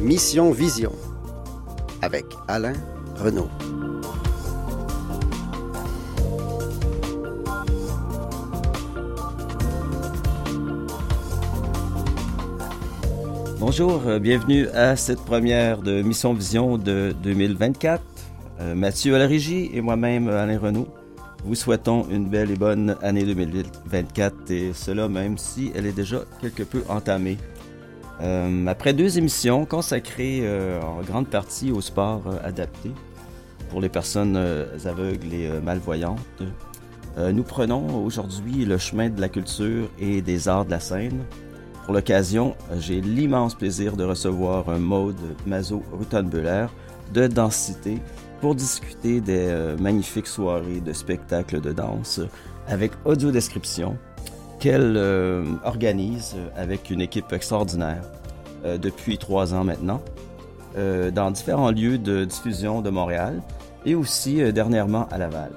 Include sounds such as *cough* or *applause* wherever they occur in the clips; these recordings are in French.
Mission Vision avec Alain Renaud. Bonjour, euh, bienvenue à cette première de Mission Vision de 2024. Euh, Mathieu à la régie et moi-même Alain Renaud vous souhaitons une belle et bonne année 2024 et cela même si elle est déjà quelque peu entamée. Euh, après deux émissions consacrées en grande partie au sport adapté pour les personnes aveugles et malvoyantes, nous prenons aujourd'hui le chemin de la culture et des arts de la scène. Pour l'occasion, j'ai l'immense plaisir de recevoir Maude Mazo-Rutenbuller de Densité pour discuter des euh, magnifiques soirées de spectacles de danse avec audio-description qu'elle euh, organise avec une équipe extraordinaire euh, depuis trois ans maintenant dans différents lieux de diffusion de Montréal et aussi dernièrement à Laval.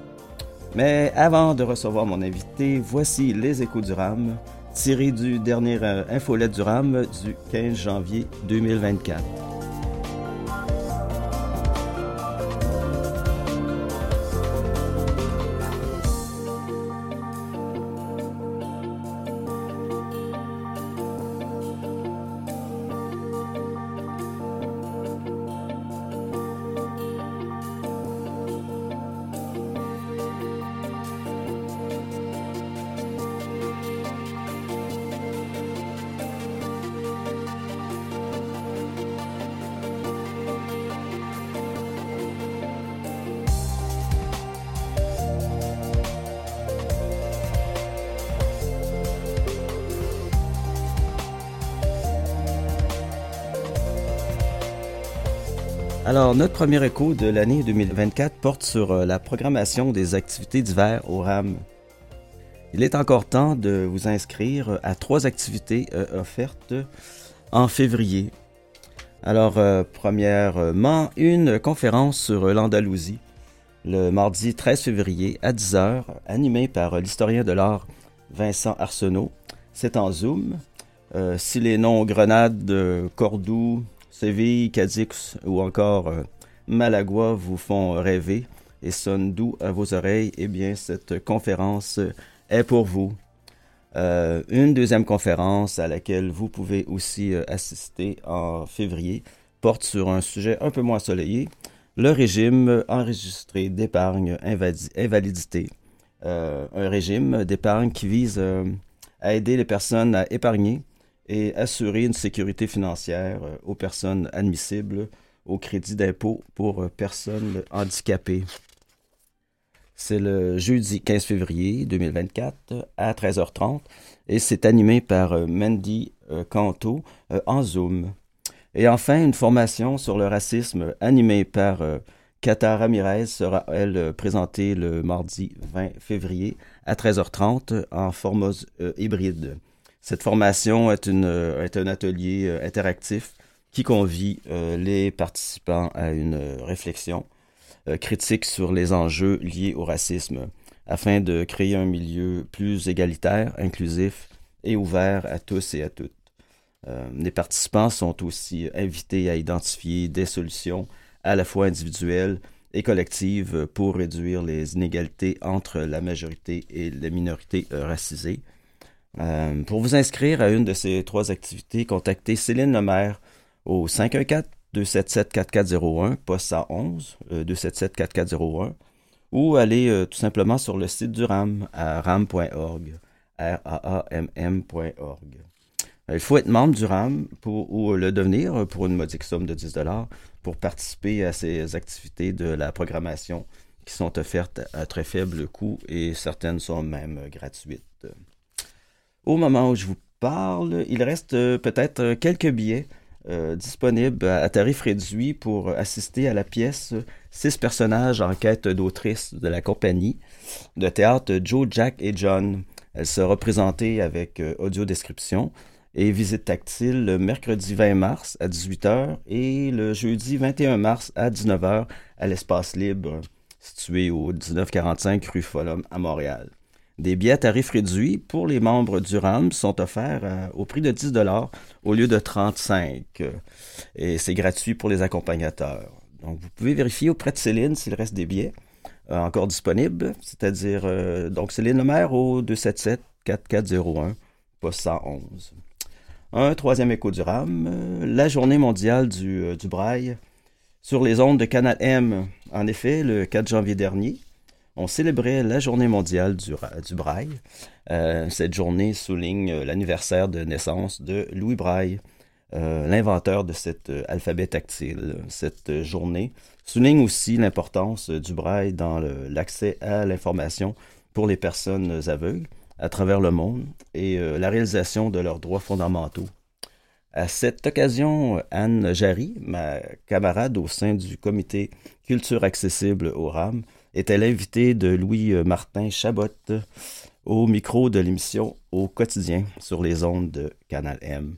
Mais avant de recevoir mon invité, voici les échos du RAM tiré du dernier euh, infolette du RAM du 15 janvier 2024. Alors, notre premier écho de l'année 2024 porte sur euh, la programmation des activités d'hiver au RAM. Il est encore temps de vous inscrire à trois activités euh, offertes en février. Alors, euh, premièrement, une conférence sur l'Andalousie le mardi 13 février à 10h, animée par l'historien de l'art Vincent Arsenault. C'est en Zoom. si les noms Grenade, Cordoue, Séville, Cadix ou encore euh, Malagua vous font rêver et sonnent doux à vos oreilles, eh bien, cette conférence est pour vous. Euh, une deuxième conférence à laquelle vous pouvez aussi euh, assister en février porte sur un sujet un peu moins ensoleillé, le régime enregistré d'épargne invalidité. un régime d'épargne qui vise à aider les personnes à épargner et assurer une sécurité financière euh, aux personnes admissibles au crédit d'impôt pour euh, personnes handicapées. C'est le jeudi 15 février 2024 à 13h30 et c'est animé par euh, Mandy Canto en Zoom. Et enfin, une formation sur le racisme animée par Kata Ramirez sera, elle, présentée le mardi 20 février à 13h30 en format hybride. Cette formation est, euh, un atelier euh, interactif qui convie euh, les participants à une réflexion critique sur les enjeux liés au racisme afin de créer un milieu plus égalitaire, inclusif et ouvert à tous et à toutes. les participants sont aussi invités à identifier des solutions à la fois individuelles et collectives pour réduire les inégalités entre la majorité et les minorités racisées euh, pour vous inscrire à une de ces trois activités, contactez Céline Lemaire au 514-277-4401, poste 111, 277-4401, ou allez euh, tout simplement sur le site du RAM à ram.org, r a a m m.org. Il faut être membre du RAM pour, ou le devenir pour une modique somme de 10 pour participer à ces activités de la programmation qui sont offertes à très faible coût et certaines sont même gratuites. Au moment où je vous parle, il reste euh, peut-être euh, quelques billets euh, disponibles à, tarif réduit pour assister à la pièce Six personnages en quête d'autrice de la compagnie de théâtre Joe, Jack et John. Elle sera présentée avec audio description et visite tactile le mercredi 20 mars à 18h et le jeudi 21 mars à 19h à l'espace libre situé au 1945 rue Folum à Montréal. Des billets à tarif réduit pour les membres du RAM sont offerts au prix de 10 au lieu de 35 et c'est gratuit pour les accompagnateurs. Donc vous pouvez vérifier auprès de Céline s'il reste des billets encore disponibles, c'est-à-dire donc Céline Lemaire au 277 4401 poste 111. Un troisième écho du RAM, la journée mondiale du, du braille sur les ondes de Canal M. En effet, le 4 janvier dernier, on célébrait la journée mondiale du, braille. Euh, cette journée souligne euh, l'anniversaire de naissance de Louis Braille, euh, l'inventeur de cet alphabet tactile. Cette journée souligne aussi l'importance du braille dans l'accès à l'information pour les personnes aveugles à travers le monde et la réalisation de leurs droits fondamentaux à cette occasion, Anne Jarry, ma camarade au sein du comité Culture accessible au RAM, était l'invitée de Louis-Martin Chabot au micro de l'émission Au quotidien sur les ondes de Canal M.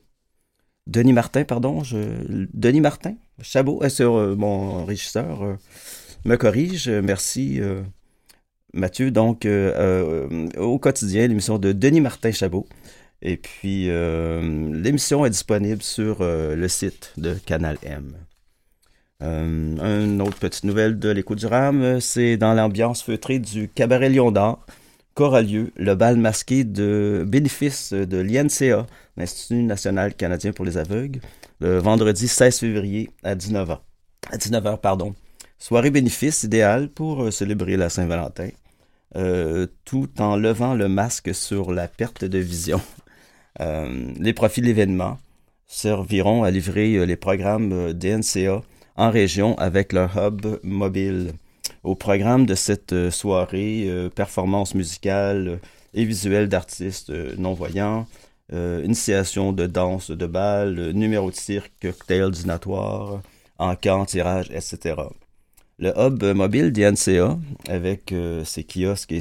Denis Martin, pardon, je... Denis Martin, Chabot, euh, sur euh, mon régisseur, euh, me corrige. Merci, Mathieu. Donc, au quotidien, l'émission de Denis Martin Chabot et puis, euh, l'émission est disponible sur euh, le site de Canal M. Euh, une autre petite nouvelle de l'écho du RAM, c'est dans l'ambiance feutrée du Cabaret Lion d'Or qu'aura lieu le bal masqué de bénéfice de l'INCA, l'Institut national canadien pour les aveugles, le vendredi 16 février à 19h. À 19h, pardon. Soirée bénéfice idéale pour célébrer la Saint-Valentin, tout en levant le masque sur la perte de vision. *laughs* Euh, les profits de l'événement serviront à livrer euh, les programmes euh, DNCA en région avec leur hub mobile. Au programme de cette soirée, performance musicale et visuelle d'artistes non-voyants, initiation de danse de bal, numéro de cirque, cocktail dînatoire, encant, tirage, etc. Le hub mobile DNCA, avec ses kiosques et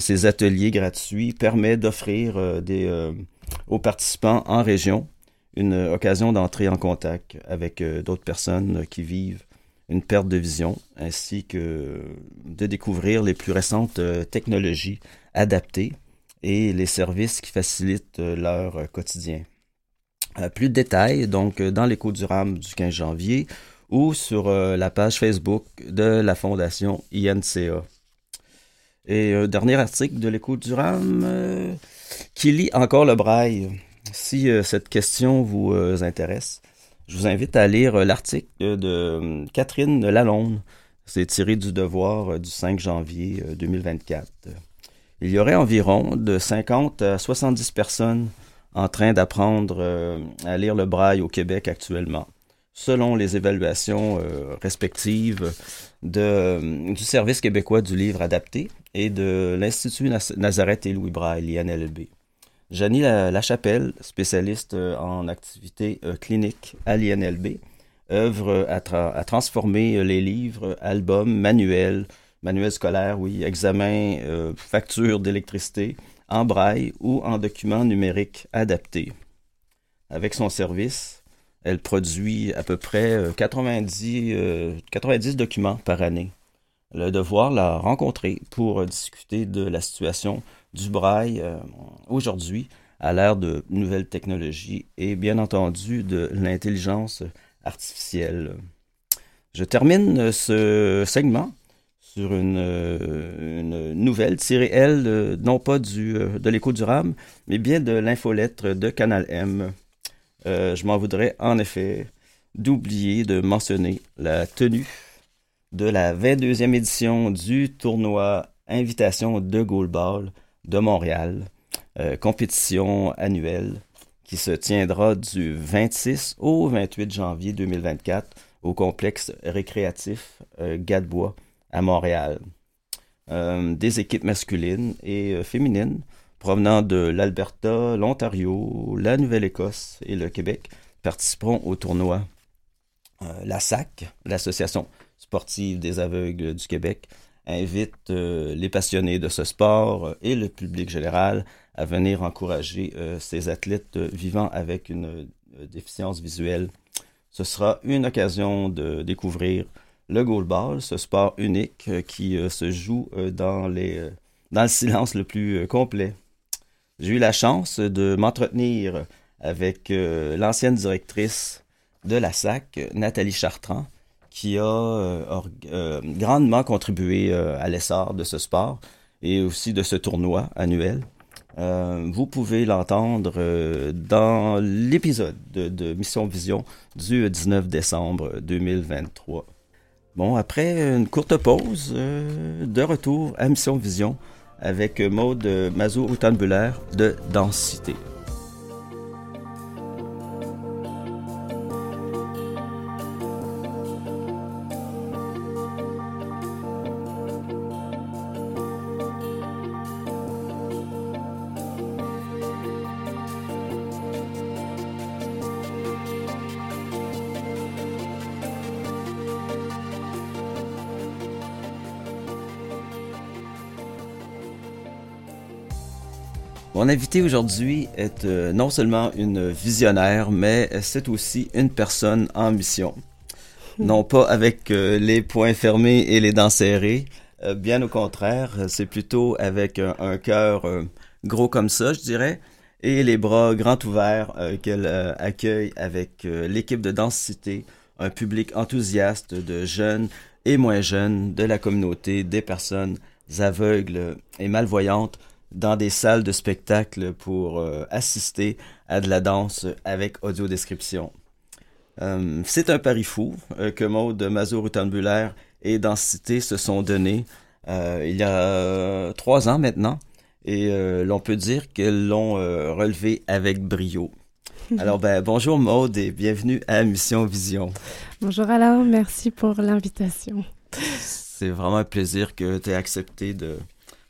ses ateliers gratuits permettent d'offrir euh, euh, aux participants en région une occasion d'entrer en contact avec euh, d'autres personnes qui vivent une perte de vision, ainsi que de découvrir les plus récentes technologies adaptées et les services qui facilitent leur quotidien. plus de détails, donc, dans l'écho du RAM du 15 janvier ou sur la page Facebook de la Fondation INCA. Et un dernier article de l'écho du RAM euh, qui lit encore le braille. Si euh, cette question vous euh, intéresse, je vous invite à lire l'article de Catherine Lalonde. C'est tiré du devoir du 5 janvier 2024. Il y aurait environ de 50 à 70 personnes en train d'apprendre à lire le braille au Québec actuellement, selon les évaluations respectives du Service québécois du livre adapté et de l'Institut Nazareth et Louis Braille, INLB. Janie Lachapelle, spécialiste euh, en activités euh, cliniques à l'INLB, œuvre à, transformer euh, les livres, albums, manuels, manuels scolaires, oui, examens, factures d'électricité, en braille ou en documents numériques adaptés. Avec son service, elle produit à peu près 90, 90 documents par année le devoir la rencontrer pour discuter de la situation du braille euh, aujourd'hui à l'ère de nouvelles technologies et bien entendu de l'intelligence artificielle. Je termine ce segment sur une, une nouvelle tirée, elle, non pas du, de l'écho du RAM, mais bien de l'infolettre de Canal M. Euh, je m'en voudrais en effet d'oublier de mentionner la tenue de la 22e édition du tournoi Invitation de Goalball de Montréal, euh, compétition annuelle qui se tiendra du 26 au 28 janvier 2024 au complexe récréatif euh, Gadebois à Montréal. Euh, des équipes masculines et féminines provenant de l'Alberta, l'Ontario, la Nouvelle-Écosse et le Québec participeront au tournoi. la SAC, l'association sportive des aveugles du Québec invite euh, les passionnés de ce sport euh, et le public général à venir encourager euh, ces athlètes vivant avec une déficience visuelle. Ce sera une occasion de découvrir le goalball, ce sport unique qui se joue dans dans le silence le plus complet. J'ai eu la chance de m'entretenir avec l'ancienne directrice de la SAC, Nathalie Chartrand, qui a grandement contribué à l'essor de ce sport et aussi de ce tournoi annuel. Euh, vous pouvez l'entendre euh, dans l'épisode de, Mission Vision du 19 décembre 2023. Bon, après une courte pause, euh, de retour à Mission Vision avec Maude Mazou-Routenbuller de Densité. Mon invité aujourd'hui est euh, non seulement une visionnaire, mais c'est aussi une personne en mission. Non pas avec euh, les poings fermés et les dents serrées, euh, bien au contraire, c'est plutôt avec un cœur gros comme ça, je dirais, et les bras grands ouverts qu'elle accueille avec l'équipe de densité, un public enthousiaste de jeunes et moins jeunes de la communauté, des personnes aveugles et malvoyantes dans des salles de spectacle pour euh, assister à de la danse avec audiodescription. Euh, c'est un pari fou euh, que Maude Mazur-Rutenbuller et Densité se sont donnés il y a trois ans maintenant et l'on peut dire qu'elles l'ont relevé avec brio. *laughs* Alors, ben, bonjour Maude et bienvenue à Mission Vision. Bonjour Alain, merci pour l'invitation. C'est vraiment un plaisir que tu aies accepté de,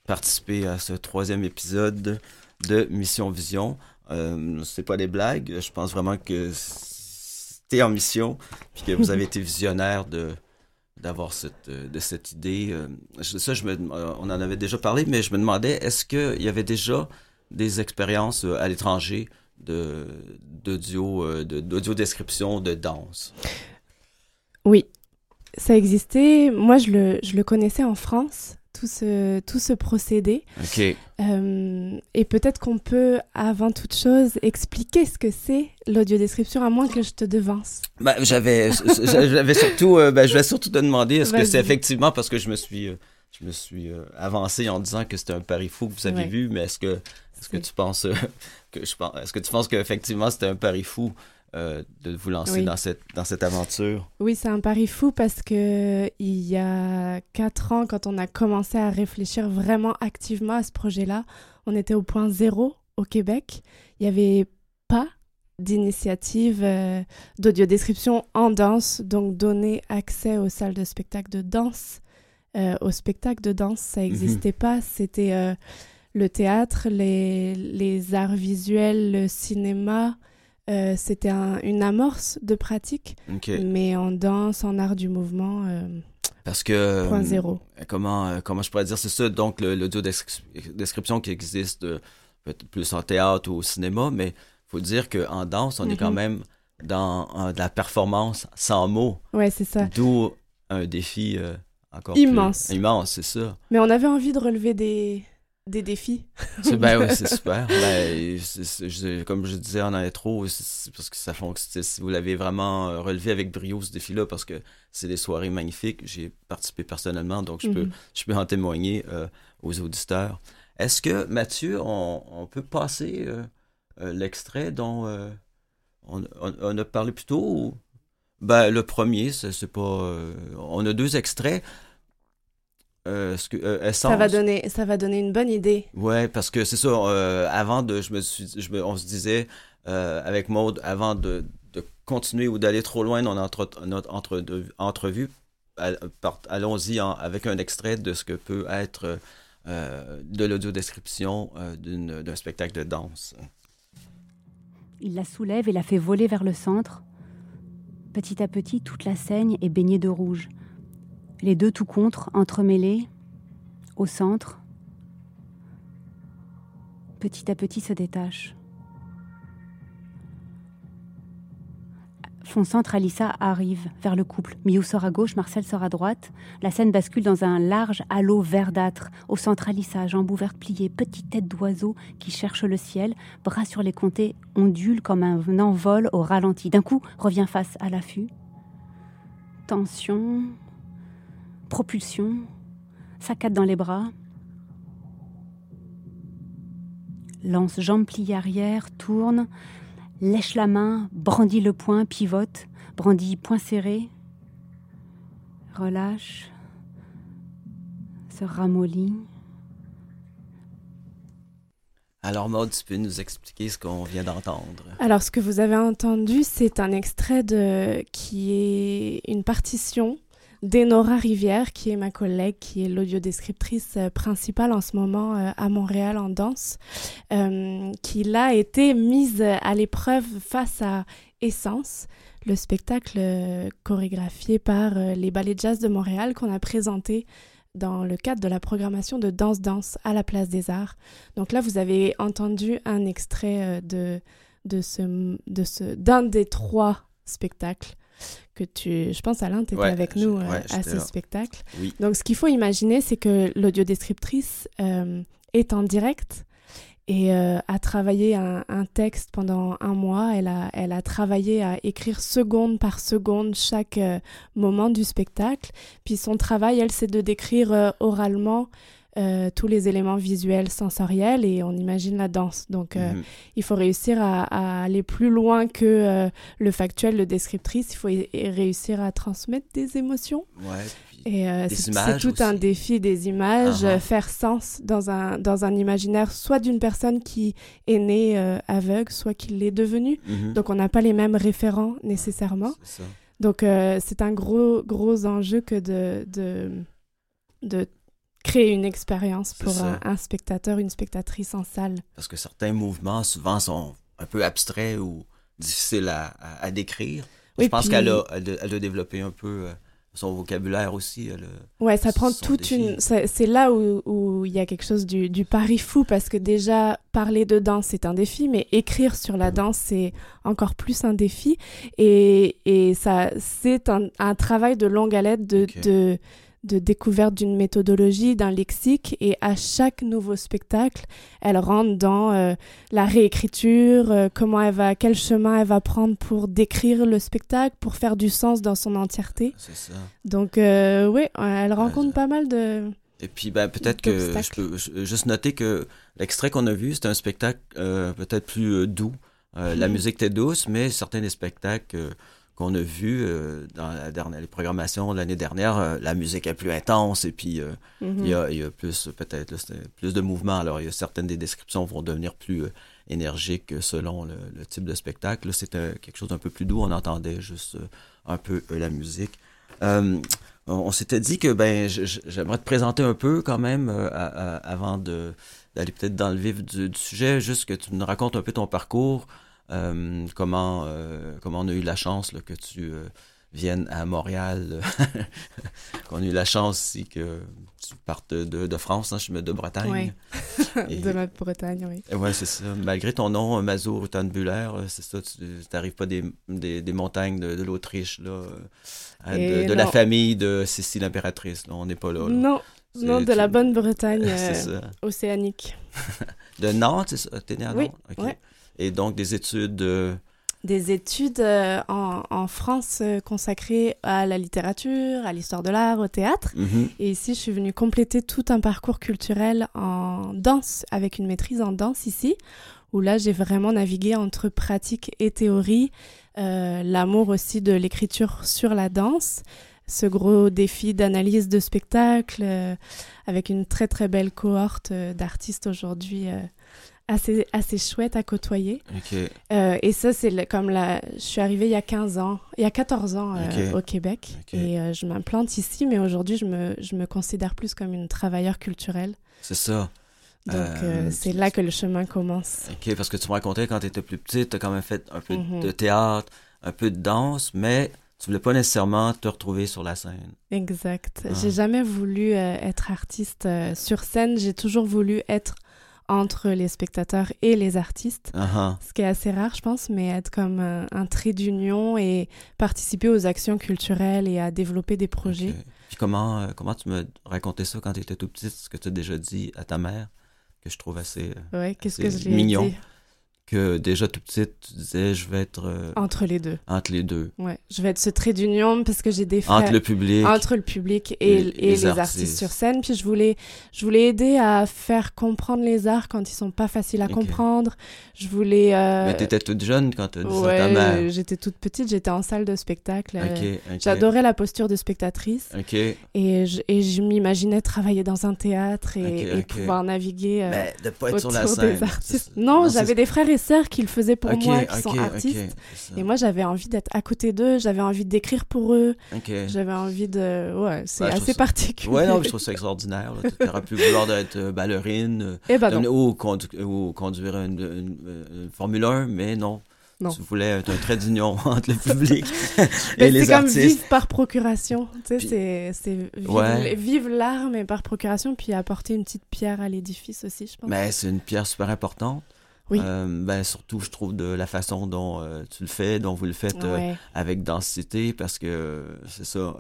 participer à ce troisième épisode de Mission Vision. Euh, c'est pas des blagues. Je pense vraiment que c'était en mission, puis que vous avez été visionnaire de d'avoir cette de cette idée. Euh, ça, euh, on en avait déjà parlé, mais je me demandais est-ce qu'il y avait déjà des expériences euh, à l'étranger de d'audio d'audio description de danse? Oui, ça existait. Moi, je le, je le connaissais en France tout ce, tout ce procédé. Euh, et peut-être qu'on peut, avant toute chose, expliquer ce que c'est l'audiodescription, à moins que je te devance. Ben, j'avais, j'avais surtout, euh, ben, je vais surtout te demander, est-ce que c'est effectivement parce que je me suis, euh, je me suis avancé en disant que c'était un pari fou que vous avez vu, mais est-ce que, est-ce que tu penses que je pense, est-ce que tu penses qu'effectivement c'était un pari fou? Euh, de vous lancer dans, cette, dans cette aventure. Oui, c'est un pari fou parce que il y a quatre ans, quand on a commencé à réfléchir vraiment activement à ce projet-là, on était au point zéro au Québec. Il n'y avait pas d'initiative euh, d'audiodescription en danse, donc donner accès aux salles de spectacle de danse. Euh, au spectacle de danse, ça n'existait mhm. pas. C'était le théâtre, les, les arts visuels, le cinéma, euh, c'était une amorce de pratique, mais en danse, en art du mouvement. Euh, parce que point zéro. Euh, comment comment je pourrais dire c'est ça donc l'audio description qui existe plus en théâtre ou au cinéma, mais faut dire que en danse on est quand mhm. même dans de la performance sans mots. Ouais c'est ça. D'où un défi encore immense. immense c'est ça. Mais on avait envie de relever des des défis. ben oui, c'est *laughs* super. Ben, comme je disais en intro, parce que ça fonctionne. Si vous l'avez vraiment euh, relevé avec brio ce défi-là, parce que c'est des soirées magnifiques. J'ai participé personnellement, donc je peux, mhm. je peux en témoigner euh, aux auditeurs. Est-ce que Mathieu, on, peut passer euh, l'extrait dont on, on, a parlé plus tôt? Ben, le premier, c'est pas. on a deux extraits. Euh, ce que, euh, ça va donner ça va donner une bonne idée ouais parce que c'est ça euh, avant de je me suis je me, on se disait avec Maude avant de, de continuer ou d'aller trop loin dans notre, notre entre, entrevue allons-y avec un extrait de ce que peut être de l'audio-description d'un spectacle de danse. Il la soulève et la fait voler vers le centre. Petit à petit, toute la scène est baignée de rouge les deux tout contre, entremêlés, au centre, petit à petit se détachent. Centre, Alissa arrive vers le couple. Miou sort à gauche, Marcel sort à droite. La scène bascule dans un large halo verdâtre. Au centre, Alissa, jambes ouvertes pliées, petite tête d'oiseau qui cherche le ciel, bras sur les comtés, ondule comme un envol au ralenti. D'un coup, revient face à l'affût. Tension, propulsion, saccade dans les bras. Lance jambes pliées arrière, tourne, lèche la main, brandit le poing, pivote, brandit poing serré, relâche, se ramollit. Alors Maud, tu peux nous expliquer ce qu'on vient d'entendre? Alors ce que vous avez entendu, c'est un extrait de qui est une partition d'Enora Rivière, qui est ma collègue, qui est l'audiodescriptrice euh, principale en ce moment euh, à Montréal en danse, euh, qui l'a été mise à l'épreuve face à Essence, le spectacle chorégraphié par les ballets jazz de Montréal qu'on a présenté dans le cadre de la programmation de Danse Danse à la Place des Arts. Donc là, vous avez entendu un extrait de, de ce, de ce, d'un des trois spectacles que tu, je pense Alain, tu étais avec nous euh, à ce spectacle. Donc ce qu'il faut imaginer, c'est que l'audiodescriptrice euh, est en direct et euh, a travaillé un, texte pendant un mois. Elle a, elle a travaillé à écrire seconde par seconde chaque moment du spectacle. Puis son travail, elle, c'est de décrire oralement euh, tous les éléments visuels, sensoriels et on imagine la danse. Donc, euh, mhm. il faut réussir à, aller plus loin que euh, le factuel, le descriptrice. Il faut réussir à transmettre des émotions. et c'est tout un défi des images, uh-huh. faire sens dans un, dans un imaginaire, soit d'une personne qui est née aveugle, soit qui l'est devenue. Mhm. Donc, on n'a pas les mêmes référents nécessairement. Donc, c'est un gros, gros enjeu que de, de, de créer une expérience pour un, spectateur, une spectatrice en salle. Parce que certains mouvements, souvent, sont un peu abstraits ou difficiles à, à, décrire. je pense qu'elle a, elle a, développé un peu euh, son vocabulaire aussi. Elle ouais, ça prend toute une. C'est là où il y a quelque chose du, du, pari fou parce que déjà, parler de danse, c'est un défi, mais écrire sur la danse, c'est encore plus un défi. Et, et ça, c'est un, un, travail de longue haleine de. de de découverte d'une méthodologie, d'un lexique, et à chaque nouveau spectacle, elle rentre dans euh, la réécriture, euh, comment elle va, quel chemin elle va prendre pour décrire le spectacle, pour faire du sens dans son entièreté. C'est ça. Donc euh, oui, elle rencontre pas mal de. Et puis ben, peut-être que je peux juste noter que l'extrait qu'on a vu, c'est un spectacle peut-être plus doux. La mhm. musique était douce, mais certains des spectacles qu'on a vu euh, dans la dernière, les programmations l'année dernière, euh, la musique est plus intense et puis euh, il, y a, mm-hmm. plus peut-être plus de mouvement. Alors il y a certaines des descriptions vont devenir plus énergiques selon le, type de spectacle. C'était quelque chose d'un peu plus doux. On entendait juste un peu la musique. on, s'était dit que ben j'aimerais te présenter un peu quand même avant de d'aller peut-être dans le vif du, du, sujet, juste que tu nous racontes un peu ton parcours. Euh, comment, euh, comment on a eu la chance que tu euh, viennes à Montréal, *laughs* qu'on a eu la chance aussi que tu partes de, de France, hein, je me de Bretagne. Oui, *laughs* de ma Bretagne, oui. Oui, c'est ça. Malgré ton nom, Mazur Buller, c'est ça, tu n'arrives pas des, des, des, montagnes de, de l'Autriche, là, de, la famille de Cécile l'impératrice. On n'est pas là, Non, non, de la bonne Bretagne *laughs* océanique. de Nantes, c'est ça? T'es né à Nantes? Oui, et donc des études des études euh, en, en, France euh, consacrées à la littérature, à l'histoire de l'art, au théâtre. Mhm. Et ici, je suis venue compléter tout un parcours culturel en danse, avec une maîtrise en danse ici, où là, j'ai vraiment navigué entre pratique et théorie, euh, l'amour aussi de l'écriture sur la danse, ce gros défi d'analyse de spectacle, avec une très très belle cohorte d'artistes aujourd'hui assez, assez chouette à côtoyer. Euh, et ça, c'est comme la... Je suis arrivée il y a 15 ans, il y a 14 ans euh, au Québec. Et euh, je m'implante ici, mais aujourd'hui, je me, je me considère plus comme une travailleure culturelle. C'est ça. Donc, c'est là que le chemin commence. OK, parce que tu me racontais quand tu étais plus petite, tu as quand même fait un peu mhm. de théâtre, un peu de danse, mais tu voulais pas nécessairement te retrouver sur la scène. Exact. Ah. J'ai jamais voulu être artiste sur scène. J'ai toujours voulu être entre les spectateurs et les artistes, Uh-huh. ce qui est assez rare, je pense, mais être comme un, un trait d'union et participer aux actions culturelles et à développer des projets. Puis comment, euh, comment tu me racontais ça quand tu étais tout petite, ce que tu as déjà dit à ta mère, que je trouve assez... euh, Ouais, qu'est-ce que je mignon? dit? Que déjà tout petite, tu disais, je vais être euh, Entre les deux. entre les deux. Ouais, je vais être ce trait d'union parce que j'ai des frères. Entre le public. entre le public et, Et et les les, artistes. artistes. sur scène. Puis je voulais, je voulais aider à faire comprendre les arts quand ils sont pas faciles à comprendre. Je voulais. euh, Mais t'étais toute jeune quand tu as dit à ta ouais, mère. j'étais toute petite, j'étais en salle de spectacle. euh. J'adorais la posture de spectatrice et je, et je m'imaginais travailler dans un théâtre et, pouvoir naviguer euh, Mais de pas être sur autour la scène. des artistes. Non, c'est- j'avais des frères et sœurs qui le faisaient pour Ok, moi, qui ok, sont artistes. c'est. Et moi, j'avais envie d'être à côté d'eux, j'avais envie d'écrire pour eux, j'avais envie de... Ouais, c'est Ouais, assez ça- particulier. Ouais, non, mais je trouve ça extraordinaire. Tu aurais pu vouloir être euh, ballerine euh, Eh ben non. ou, condu- ou conduire une, une- une Formule 1, mais non. Non. Tu voulais être un trait d'union *laughs* entre le public Mais *laughs* et c'est les comme artistes. vivre par procuration. Tu sais, c'est, c'est vivre, Ouais. vivre l'art, mais par procuration, puis apporter une petite pierre à l'édifice aussi, je pense. Mais c'est une pierre super importante. Oui. Euh, ben, surtout, je trouve, de la façon dont euh, tu le fais, dont vous le faites euh, Ouais. avec densité, parce que c'est ça.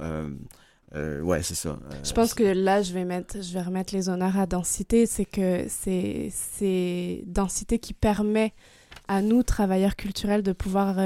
ouais, c'est ça. Je pense que là, je vais mettre, je vais remettre les honneurs à densité. C'est que c'est, c'est densité qui permet à nous, travailleurs culturels, de pouvoir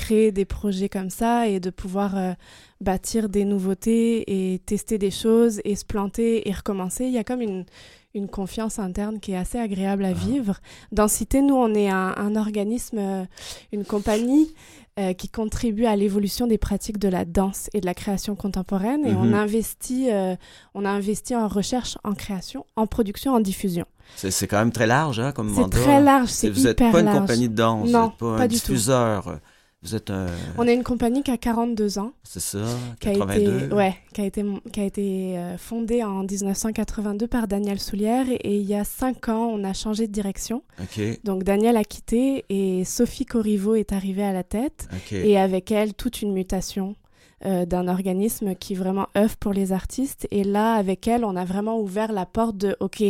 créer des projets comme ça et de pouvoir euh, bâtir des nouveautés et tester des choses et se planter et recommencer. Il y a comme une, une confiance interne qui est assez agréable à vivre. Densité, nous, on est un, un organisme, euh, une compagnie euh, qui contribue à l'évolution des pratiques de la danse et de la création contemporaine. Et on Mhm. investit, euh, on a investi en recherche, en création, en production, en diffusion. c'est c'est quand même très large, hein, comme C'est mandat. très large, c'est Vous n'êtes pas une compagnie de danse, Non, vous n'êtes pas, pas un du tout. Diffuseur. Vous êtes un. On est une compagnie qui a 42 ans. C'est ça, qui a 82. été, ouais, qui a été, qui a été euh, fondée en 1982 par Daniel Soulière et, et il y a cinq ans, on a changé de direction. Donc Daniel a quitté et Sophie Corriveau est arrivée à la tête et avec elle toute une mutation euh, d'un organisme qui vraiment œuvre pour les artistes. Et là, avec elle, on a vraiment ouvert la porte de OK,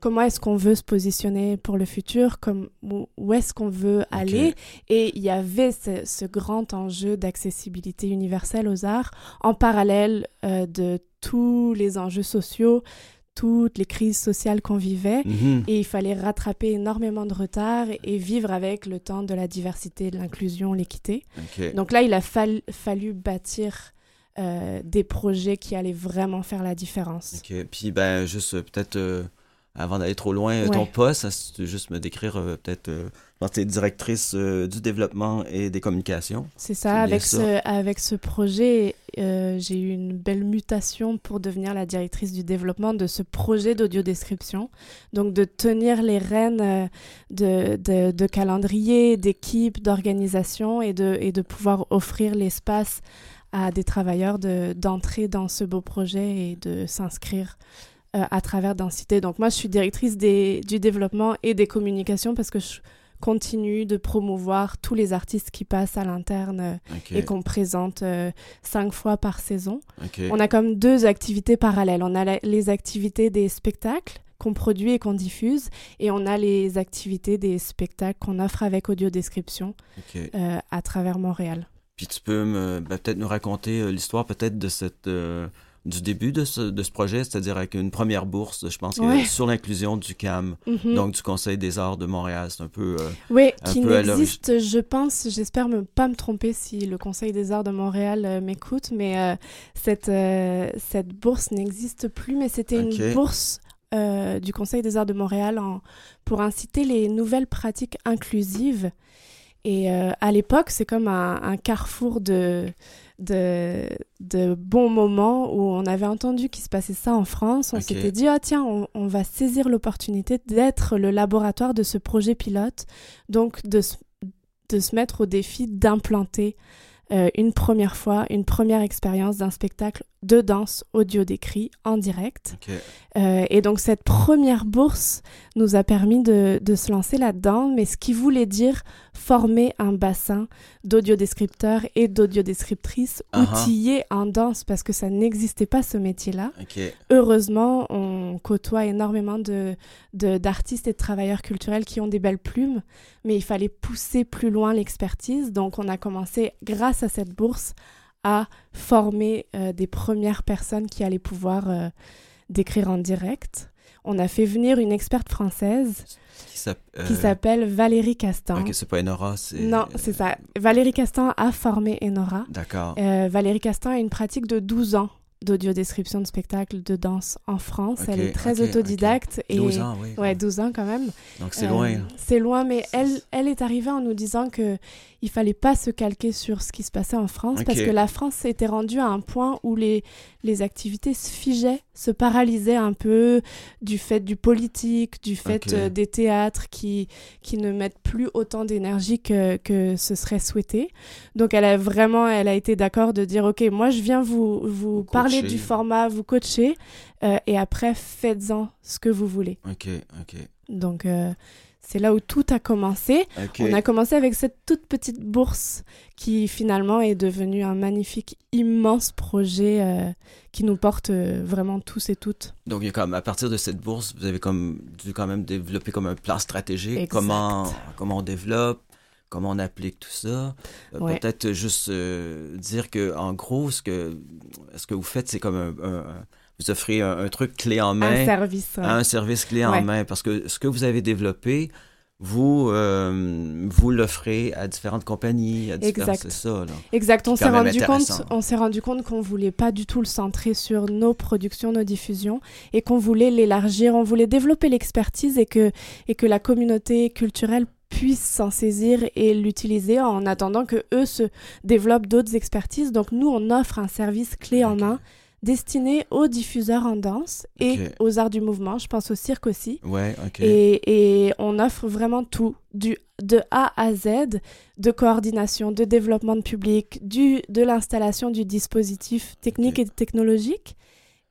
comment est-ce qu'on veut se positionner pour le futur, comme, où, est-ce qu'on veut aller. Et il y avait ce, ce grand enjeu d'accessibilité universelle aux arts en parallèle euh, de tous les enjeux sociaux, toutes les crises sociales qu'on vivait. Mhm. Et il fallait rattraper énormément de retard et vivre avec le temps de la diversité, de l'inclusion, l'équité. Donc là, il a fall- fallu bâtir euh, des projets qui allaient vraiment faire la différence. OK. Puis, ben, juste euh, peut-être, euh, avant d'aller trop loin, euh, Ouais. ton poste, si tu veux juste me décrire euh, peut-être, euh, tu es directrice euh, du développement et des communications. C'est ça, avec ça. ce, avec ce projet, j'ai eu une belle mutation pour devenir la directrice du développement de ce projet d'audiodescription. Donc de tenir les rênes de, de, de calendrier, d'équipe, d'organisation et de, et de pouvoir offrir l'espace à des travailleurs de- d'entrer dans ce beau projet et de s'inscrire euh, à travers Densité. Donc moi, je suis directrice des, du développement et des communications parce que je continue de promouvoir tous les artistes qui passent à l'interne euh, et qu'on présente euh, cinq fois par saison. On a comme deux activités parallèles. On a la- les activités des spectacles qu'on produit et qu'on diffuse, et on a les activités des spectacles qu'on offre avec audio-description OK. euh, à travers Montréal. Puis tu peux ben, peut-être nous raconter l'histoire peut-être de cette du début de ce, de ce projet, c'est-à-dire avec une première bourse, je pense, Ouais. sur l'inclusion du CAM, Mhm. donc du Conseil des arts de Montréal. C'est un peu... euh, Oui, un qui peu n'existe, je pense, j'espère ne pas me tromper si le Conseil des arts de Montréal euh, m'écoute, mais euh, cette, euh, cette bourse n'existe plus, mais c'était une bourse du Conseil des arts de Montréal en- pour inciter les nouvelles pratiques inclusives. Et à l'époque, c'est comme un, un carrefour de, de, de bons moments où on avait entendu qu'il se passait ça en France. On s'était dit, ah tiens, on, on va saisir l'opportunité d'être le laboratoire de ce projet pilote, donc de, de se mettre au défi d'implanter euh, une première fois, une première expérience d'un spectacle de danse audio décrit en direct. Euh, et donc cette première bourse nous a permis de, de se lancer là-dedans, mais ce qui voulait dire former un bassin d'audiodescripteurs et d'audiodescriptrices ah. outillés en danse, parce que ça n'existait pas ce métier-là. Heureusement, on côtoie énormément de, de- d'artistes et de travailleurs culturels qui ont des belles plumes, mais il fallait pousser plus loin l'expertise. Donc, on a commencé, grâce à cette bourse, à former euh, des premières personnes qui allaient pouvoir euh, décrire en direct. On a fait venir une experte française Qui euh, s'appelle Valérie Castan. Ok, c'est pas Enora, c'est. Non, c'est ça. Valérie Castan a formé Enora. D'accord. Euh, Valérie Castan a une pratique de 12 ans d'audiodescription de spectacles de danse en France. Elle est très autodidacte. Et... 12 ans, oui. Ouais, 12 ans quand même. Donc c'est Euh, loin. C'est loin, mais elle, elle est arrivée en nous disant que il fallait pas se calquer sur ce qui se passait en France parce que la France s'était rendue à un point où les, les activités se figeaient, se paralysaient un peu du fait du politique, du fait euh, des théâtres qui, qui ne mettent plus autant d'énergie que, que ce serait souhaité. Donc elle a vraiment, elle a été d'accord de dire, OK, moi je viens vous, vous parler coacher. du format, vous coacher, euh, et après faites-en ce que vous voulez. Ok, ok. Donc, euh, c'est là où tout a commencé. On a commencé avec cette toute petite bourse qui finalement est devenue un magnifique, immense projet euh, qui nous porte euh, vraiment tous et toutes. Donc, il y a comme, à partir de cette bourse, vous avez comme dû quand même développer comme un plan stratégique. Exact. Comment, comment on développe, comment on applique tout ça. Euh, Ouais. Peut-être juste dire que, en gros, ce que, ce que vous faites, c'est comme un- vous offrez un, un truc clé en main. Un service. ouais. un service clé Ouais. en main parce que ce que vous avez développé, vous euh, vous l'offrez à différentes compagnies, à différentes, Exact. c'est ça là. Exact, on s'est rendu compte, on s'est rendu compte qu'on voulait pas du tout le centrer sur nos productions, nos diffusions, et qu'on voulait l'élargir, on voulait développer l'expertise et que et que la communauté culturelle puisse s'en saisir et l'utiliser en attendant que eux se développent d'autres expertises. Donc nous, on offre un service clé en main destiné aux diffuseurs en danse et aux arts du mouvement. Je pense au cirque aussi. Ouais. Et, et on offre vraiment tout, du, de A à Z, de coordination, de développement de public, du, de l'installation du dispositif technique et technologique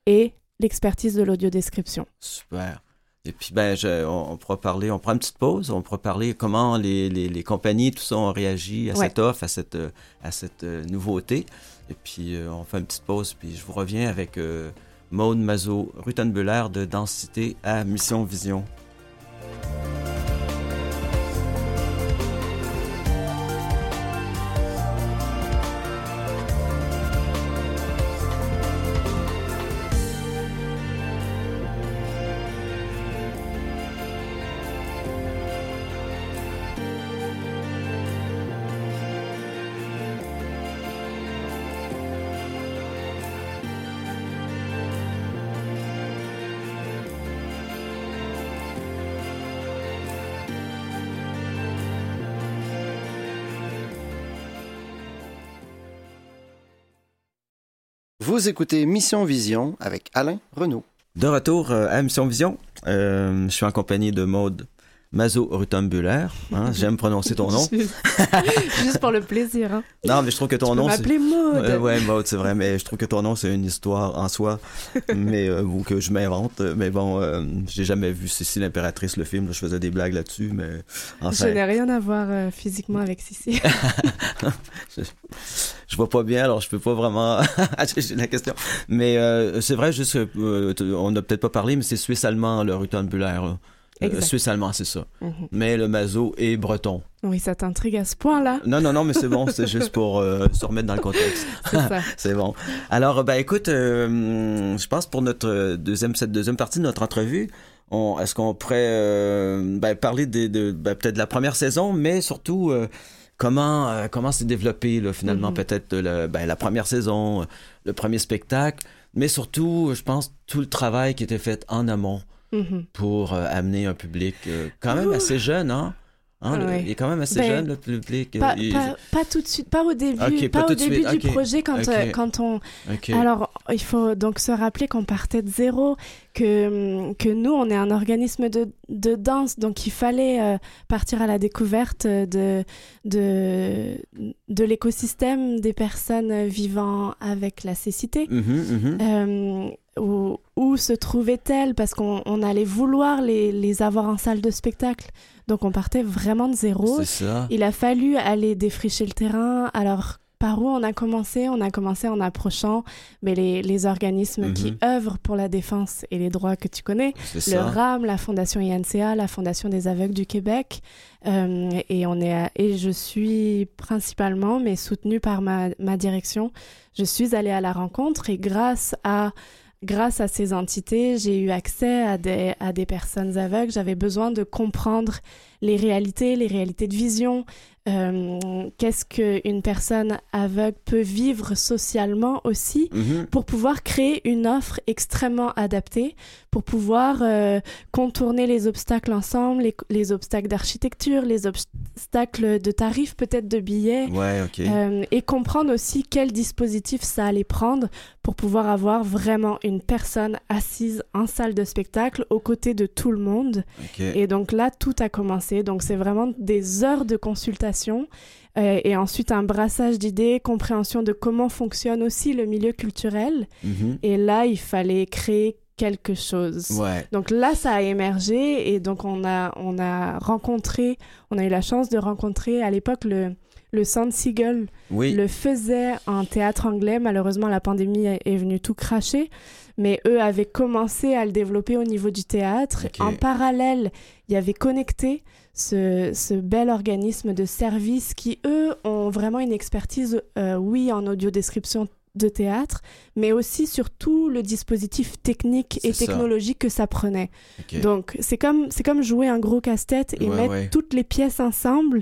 et l'expertise de l'audiodescription. Super. Et puis ben, je- on, on pourra parler, on prend une petite pause, on pourra parler comment les, les, les compagnies, tout ça, ont réagi à Ouais. cette offre, à cette, euh, à cette euh, nouveauté. Et puis euh, on fait une petite pause, puis je vous reviens avec euh, Maude Mazot, Rutenbuller de Densité à Mission Vision. Vous écoutez Mission Vision avec Alain Renaud. De retour euh, à Mission Vision, euh, je suis en compagnie de Maude Mazo Rutumbuller. Hein, *laughs* J'aime prononcer ton nom. *laughs* Juste, pour le plaisir. Hein. Non, mais je trouve que ton tu nom, m'appeler Maud. Ouais, ouais, Maud, c'est vrai, mais je trouve que ton nom, c'est une histoire en soi, *laughs* mais euh, ou que je m'invente. Mais bon, euh, j'ai jamais vu Cécile l'impératrice, le film, là, je faisais des blagues là-dessus, mais Je enfin, n'ai rien à voir euh, physiquement avec Sissi. je vois pas bien, alors je peux pas vraiment j'ai la question. Mais euh, c'est vrai, juste, euh, on n'a peut-être pas parlé, mais c'est suisse-allemand, le rutambulaire. Euh. Suisse-allemand, c'est ça. Mhm. Mais le mazo est breton. Oui, ça t'intrigue à ce point-là. Non, non, non, mais c'est bon, *laughs* c'est juste pour euh, se remettre dans le contexte. *laughs* C'est bon. Alors, ben écoute, euh, je pense pour notre deuxième cette deuxième partie de notre entrevue, est-ce qu'on pourrait euh, ben, parler de, de ben, peut-être de la première saison, mais surtout comment comment s'est développé là, finalement Mhm. peut-être ben, la première saison, le premier spectacle, mais surtout, je pense tout le travail qui était fait en amont Mhm. pour euh, amener un public euh, quand même Ouh. assez jeune, hein. Hein, le- Ouais. il est quand même assez Ben, jeune le public. euh, Pas, il- pas, pas tout de suite, pas au début, pas au début du projet quand, euh, quand on... Alors, il faut donc se rappeler qu'on partait de zéro, que, que nous, on est un organisme de, de danse, donc il fallait euh, partir à la découverte de, de, de l'écosystème des personnes vivant avec la cécité. Mhm, mhm. Euh, où, où se trouvaient-elles? Parce qu'on on allait vouloir les, les avoir en salle de spectacle. Donc on partait vraiment de zéro. C'est ça. Il a fallu aller défricher le terrain. Alors, par où on a commencé? On a commencé en approchant mais les, les organismes qui Mhm. œuvrent pour la défense et les droits que tu connais, le ça. RAM, la Fondation INCA, la Fondation des aveugles du Québec. Euh, et, on est à- et je suis principalement, mais soutenue par ma, ma direction, je suis allée à la rencontre et grâce à, grâce à ces entités, j'ai eu accès à des, à des personnes aveugles. J'avais besoin de comprendre les réalités, les réalités de vision. euh, Qu'est-ce qu'une personne aveugle peut vivre socialement aussi Mhm. pour pouvoir créer une offre extrêmement adaptée, pour pouvoir euh, contourner les obstacles ensemble, les, les obstacles d'architecture, les obstacles de tarifs, peut-être de billets, Ouais, euh, et comprendre aussi quel dispositif ça allait prendre pour pouvoir avoir vraiment une personne assise en salle de spectacle aux côtés de tout le monde. Et donc là, tout a commencé. Donc c'est vraiment des heures de consultation euh, et ensuite un brassage d'idées, compréhension de comment fonctionne aussi le milieu culturel. Mhm. Et là, il fallait créer quelque chose. Ouais. Donc là, ça a émergé et donc on a, on a rencontré, on a eu la chance de rencontrer à l'époque le, le Centre Seagull Oui. le faisait en théâtre anglais. Malheureusement, la pandémie est venue tout cracher. Mais eux avaient commencé à le développer au niveau du théâtre. En parallèle, il y avait connecté ce, ce bel organisme de services qui, eux, ont vraiment une expertise, euh, oui, en audiodescription de théâtre, mais aussi sur tout le dispositif technique et ça. technologique que ça prenait. Donc, c'est comme, c'est comme jouer un gros casse-tête et Ouais, mettre ouais. toutes les pièces ensemble.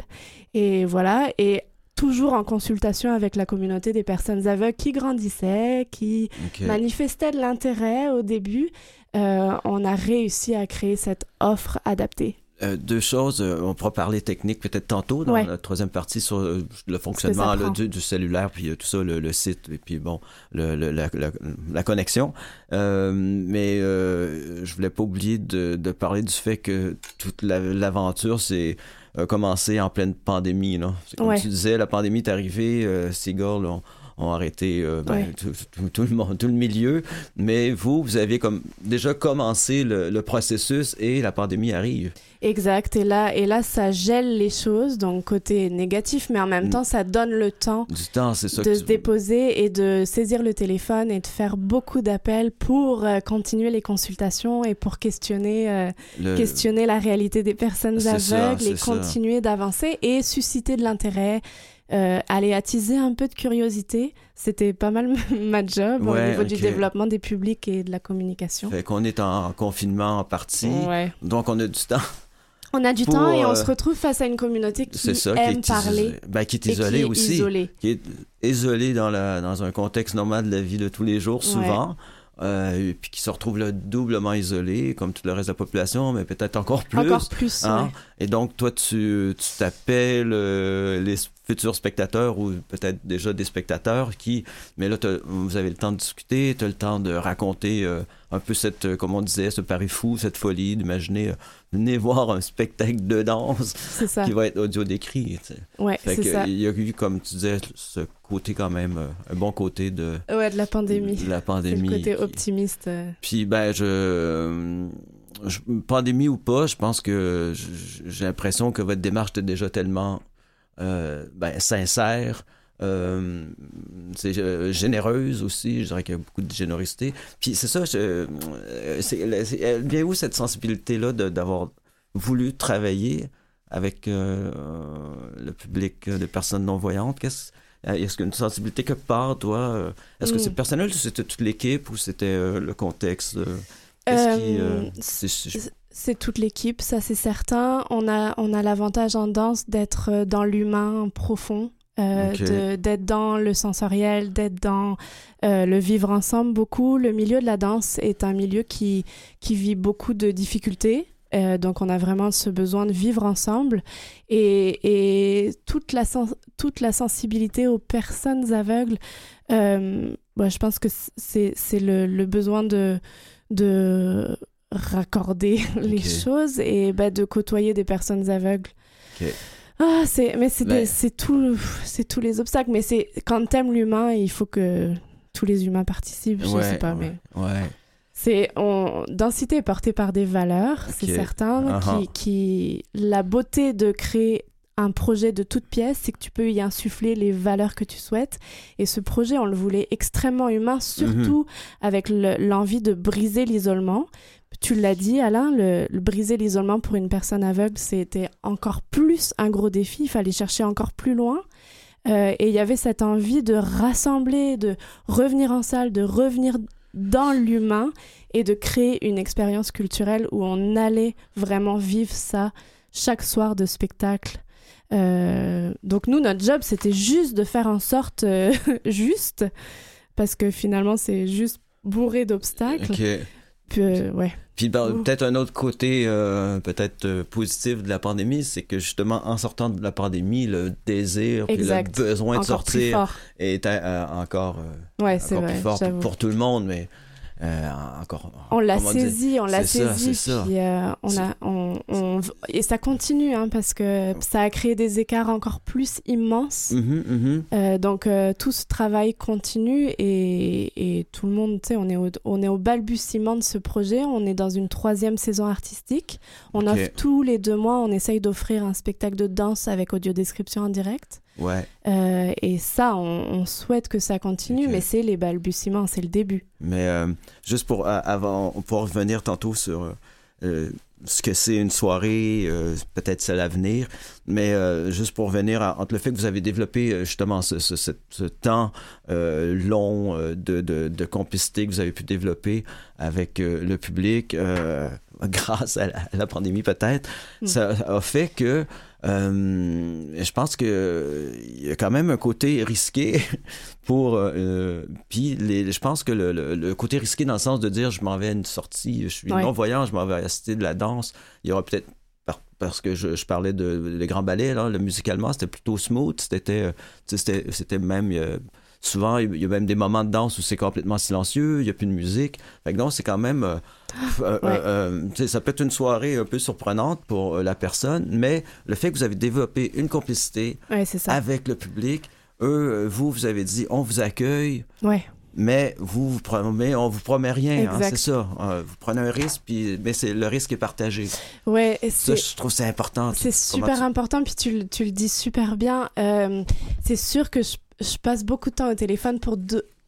Et voilà. Et toujours en consultation avec la communauté des personnes aveugles qui grandissaient, qui Ok. manifestaient de l'intérêt au début. Euh, on a réussi à créer cette offre adaptée. Euh, deux choses, euh, on pourra parler technique peut-être tantôt dans Ouais. la troisième partie sur euh, le fonctionnement là, du, du cellulaire, puis tout ça, le, le site, et puis bon, le, le- la, la- la connexion. Mais je voulais pas oublier de, de parler du fait que toute la- l'aventure euh, commencé en pleine pandémie. Là. Comme Ouais. tu disais, la pandémie est arrivée, euh, ces gars là, ont arrêté euh, ben, tout, tout- tout le monde, tout le milieu, mais vous, vous avez comme déjà commencé le, le processus et la pandémie arrive. Exact. Et là, et là, ça gèle les choses, donc côté négatif, mais en même Mm. temps, ça donne le temps Du temps, ça de se tu- déposer et de saisir le téléphone et de faire beaucoup d'appels pour euh, continuer les consultations et pour questionner, euh, le- questionner la réalité des personnes ça, aveugles et ça. continuer d'avancer et susciter de l'intérêt. Euh, aller attiser un peu de curiosité, c'était pas mal *laughs* ma job au niveau du développement des publics et de la communication. Fait qu'on est en confinement en partie, Ouais. donc on a du temps. On a du Pour, temps et on euh, se retrouve face à une communauté qui ça, aime qui est parler ben, qui est et isolé qui est aussi, isolée. qui est isolé dans la dans un contexte normal de la vie de tous les jours, souvent. euh, et puis qui se retrouve là doublement isolé, comme tout le reste de la population, mais peut-être encore plus. Encore plus. hein. ouais. Et donc, toi, tu tu t'appelles euh, les futurs spectateurs ou peut-être déjà des spectateurs qui... Mais là, vous avez le temps de discuter, tu as le temps de raconter euh, un peu cette, euh, comme on disait, ce pari fou, cette folie, d'imaginer, euh, venez voir un spectacle de danse qui va être audio décrit. tu sais. Ouais, Fait c'est que, ça. il y a eu, comme tu disais, ce côté quand même, euh, un bon côté de, Ouais, de la pandémie. de la C'est le pandémie. côté qui- optimiste. euh. puis ben je, pandémie ou pas, je pense que j'ai l'impression que votre démarche était déjà tellement ben, sincère. Euh, c'est euh, généreuse aussi, je dirais qu'il y a beaucoup de générosité. Puis c'est ça, je, euh, c'est, c'est- elle vient où cette sensibilité-là de- d'avoir voulu travailler avec euh, le public de personnes non-voyantes? Qu'est-ce, est-ce qu'il y a une sensibilité quelque part, toi? euh, Est-ce que c'est personnel ou c'était toute l'équipe ou c'était euh, le contexte? euh, qu'est-ce qui, euh, Euh, c'est- c'est- C'est toute l'équipe, ça c'est certain. On a, on a l'avantage en danse d'être euh, dans l'humain profond, euh, d'être dans le sensoriel, d'être dans euh, le vivre ensemble beaucoup. Le milieu de la danse est un milieu qui, qui vit beaucoup de difficultés. Euh, donc on a vraiment ce besoin de vivre ensemble et, et toute, la sens- toute la sensibilité aux personnes aveugles, bah, je pense que c'est c'est le, le besoin de, de raccorder *laughs* les choses et bah, de côtoyer des personnes aveugles. Ah, c'est mais c'est Ben- c'est tout c'est tous les obstacles mais c'est quand t'aimes l'humain, il faut que tous les humains participent, je Ouais, sais pas ouais, mais ouais. c'est on densité est portée par des valeurs, c'est certain Uh-huh. qui qui la beauté de créer un projet de toute pièce, c'est que tu peux y insuffler les valeurs que tu souhaites. Et ce projet, on le voulait extrêmement humain, surtout avec l'envie de briser l'isolement. Tu l'as dit, Alain, briser l'isolement pour une personne aveugle, c'était encore plus un gros défi. Il fallait chercher encore plus loin. Euh, et il y avait cette envie de rassembler, de revenir en salle, de revenir dans l'humain et de créer une expérience culturelle où on allait vraiment vivre ça chaque soir de spectacle. Euh, donc nous, notre job, c'était juste de faire en sorte euh, *laughs* juste, parce que finalement, c'est juste bourré d'obstacles. Puis, euh, ouais. Puis peut-être un autre côté peut-être positif de la pandémie, c'est que justement en sortant de la pandémie, le désir, puis le besoin de sortir est encore, ouais, encore plus fort pour, tout le monde, mais euh, encore. On l'a saisi, on l'a saisi, puis euh, on a, on, et ça continue hein, parce que ça a créé des écarts encore plus immenses. Mhm, mhm. Euh, donc tout ce travail continue et, et tout le monde, tu sais, on est au, on est au balbutiement de ce projet. On est dans une troisième saison artistique. On offre tous les deux mois, on essaye d'offrir un spectacle de danse avec audio description en direct. Ouais. Euh, et ça, on, souhaite que ça continue, mais c'est les balbutiements, c'est le début. Mais euh, juste pour avant, pour revenir tantôt sur euh, ce que c'est une soirée, peut-être c'est l'avenir, mais juste pour revenir entre le fait que vous avez développé justement ce, ce, temps long de, de, de, complicité que vous avez pu développer avec le public, *laughs* grâce à la, pandémie peut-être, mm. ça a fait que euh, je pense que il y a quand même un côté risqué *laughs* pour. Euh, puis les, je pense que le, le, côté risqué dans le sens de dire je m'en vais à une sortie, je suis non voyant, je m'en vais assister de la danse. Il y aura peut-être parce que je, je, parlais de les grands ballets là, le musicalement c'était plutôt smooth, c'était euh, c'était c'était même souvent il y a même des moments de danse où c'est complètement silencieux, il y a plus de musique. Fait que donc c'est quand même euh, euh, euh, ça peut être une soirée un peu surprenante pour la personne, mais le fait que vous avez développé une complicité avec le public, eux, vous, vous avez dit, on vous accueille. Mais vous, vous promet, on vous promet rien, hein, c'est ça. vous prenez un risque, puis, mais c'est le risque est partagé. Ouais, ça, je trouve c'est important. C'est super important, puis tu, tu, le dis super bien. c'est sûr que je, je, passe beaucoup de temps au téléphone pour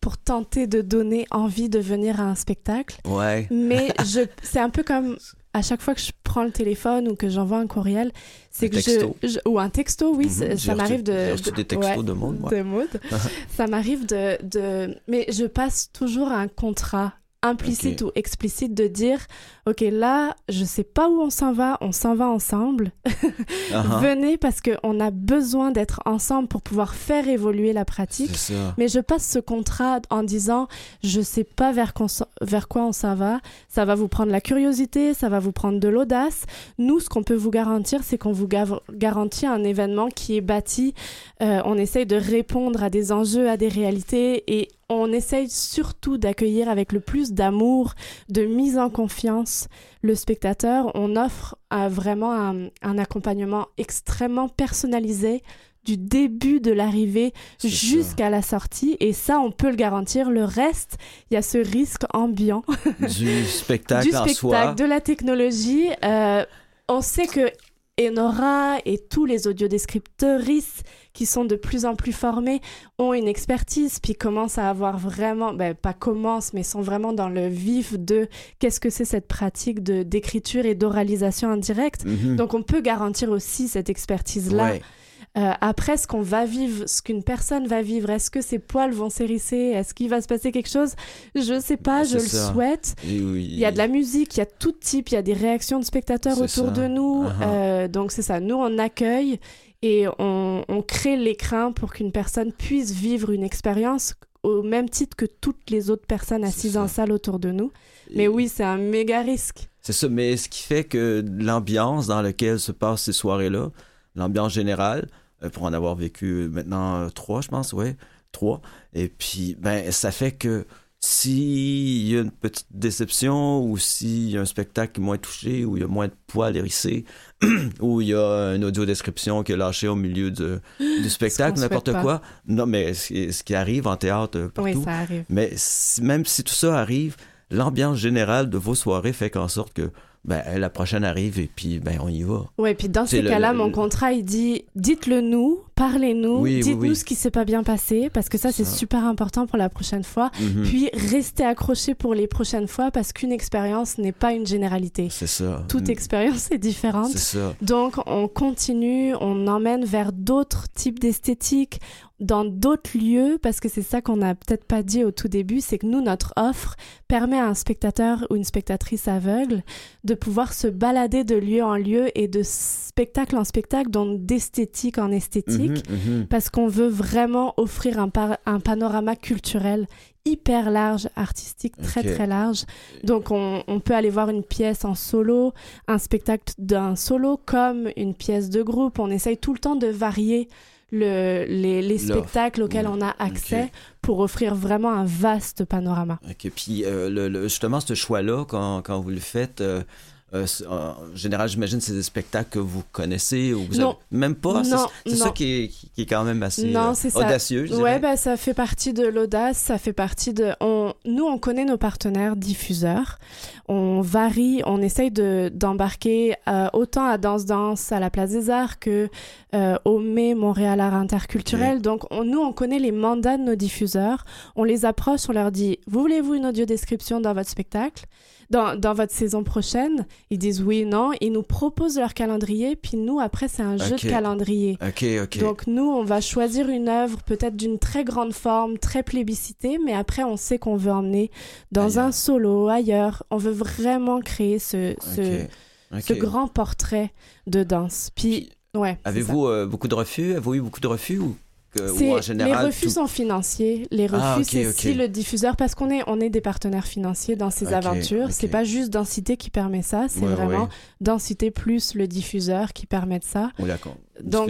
pour tenter de donner envie de venir à un spectacle. Ouais. Mais *laughs* je, c'est un peu comme à chaque fois que je prends le téléphone ou que j'envoie un courriel, c'est que je, ou un texto, oui, mhm. ça m'arrive de, de, des textos de monde, de *laughs* ça m'arrive de, de, mais je passe toujours un contrat implicite ou explicite de dire ok là je sais pas où on s'en va on s'en va ensemble. Uh-huh. venez parce que on a besoin d'être ensemble pour pouvoir faire évoluer la pratique. Mais je passe ce contrat en disant je sais pas vers, vers quoi on s'en va. Ça va vous prendre la curiosité ça va vous prendre de l'audace. Nous ce qu'on peut vous garantir c'est qu'on vous garantit un événement qui est bâti. Euh, on essaye de répondre à des enjeux à des réalités et on essaye surtout d'accueillir avec le plus d'amour, de mise en confiance le spectateur. On offre euh, vraiment un, accompagnement extrêmement personnalisé du début de l'arrivée jusqu'à la sortie. Et ça, on peut le garantir. Le reste, il y a ce risque ambiant. Du *laughs* spectacle, du spectacle de la technologie. Euh, on sait que Enora et tous les audiodescripteuristes qui sont de plus en plus formés ont une expertise puis commencent à avoir vraiment, ben, pas commencent, mais sont vraiment dans le vif de qu'est-ce que c'est cette pratique de d'écriture et d'oralisation indirecte. Mhm. Donc on peut garantir aussi cette expertise-là. Euh, après, ce qu'on va vivre, ce qu'une personne va vivre, est-ce que ses poils vont s'hérisser? Est-ce qu'il va se passer quelque chose? Je ne sais pas, je le souhaite. Il y a de la musique, il y a tout type, il y a des réactions de spectateurs autour de nous. Uh-huh. Euh, donc c'est ça, nous on accueille et on, crée l'écran pour qu'une personne puisse vivre une expérience au même titre que toutes les autres personnes assises en salle autour de nous. Mais oui, c'est un méga risque. C'est ça, mais ce qui fait que l'ambiance dans laquelle se passent ces soirées-là, l'ambiance générale, euh, pour en avoir vécu maintenant euh, trois, je pense, ouais, trois. Et puis, ben, ça fait que s'il y a une petite déception ou s'il y a un spectacle qui est moins touché, ou il y a moins de poils hérissés, *clears throat* ou il y a une audio-description qui est lâchée au milieu *gasps* du spectacle, n'importe quoi. Non, mais ce qui arrive en théâtre euh, partout. Oui, ça arrive. Mais même si tout ça arrive, l'ambiance générale de vos soirées fait qu'en sorte que ben, la prochaine arrive et puis ben, on y va. Ouais, puis dans ces cas-là, mon le- contrat, il dit dites-le nous, parlez-nous, Oui, oui, dites-nous oui. ce qui s'est pas bien passé, parce que ça, c'est super important pour la prochaine fois. Mhm. Puis restez accrochés pour les prochaines fois, parce qu'une expérience n'est pas une généralité. C'est ça. Toute Mm. expérience est différente. C'est ça. Donc, on continue, on emmène vers d'autres types d'esthétique, dans d'autres lieux, parce que c'est ça qu'on n'a peut-être pas dit au tout début, c'est que nous, notre offre permet à un spectateur ou une spectatrice aveugle de pouvoir se balader de lieu en lieu et de spectacle en spectacle, donc d'esthétique en esthétique, Mhm, mhm. parce qu'on veut vraiment offrir un, panorama culturel hyper large, artistique très très large. Donc on, on peut aller voir une pièce en solo, un spectacle d'un solo comme une pièce de groupe. On essaye tout le temps de varier le, les, spectacles auxquels on a accès pour offrir vraiment un vaste panorama. OK. Puis euh, le, le- justement, ce choix-là, quand, quand vous le faites, euh, euh, en général, j'imagine c'est des spectacles que vous connaissez ou vous Non. avez- même pas. C'est- ça qui est, qui qui est quand même assez Non, euh, audacieux, Ouais, dirais. bah, ça fait partie de l'audace, ça fait partie de... On... Nous, on connaît nos partenaires diffuseurs. On varie, on essaye de, d'embarquer euh, autant à Danse Danse à la Place des Arts que euh, au mai Montréal Art Interculturel. Donc, on- nous, on connaît les mandats de nos diffuseurs. On les approche, on leur dit, vous voulez-vous une audio-description dans votre spectacle? Dans, dans votre saison prochaine, ils disent oui, non, ils nous proposent leur calendrier, puis nous, après, c'est un jeu de calendrier. Donc nous, on va choisir une œuvre peut-être d'une très grande forme, très plébiscitée, mais après on sait qu'on veut emmener dans Ailleurs. un solo, ailleurs. On veut vraiment créer ce, grand portrait de danse. Puis, ouais. Avez-vous euh, beaucoup de refus? Avez-vous eu beaucoup de refus ou, que, ça. ou C'est- en général? les refus tout- sont financiers. Les refus, Ah, c'est si le diffuseur, parce qu'on est, on est des partenaires financiers dans ces Ok, aventures. C'est pas juste Densité qui permet ça, c'est Ouais, vraiment ouais. Densité plus le diffuseur qui permettent ça. Donc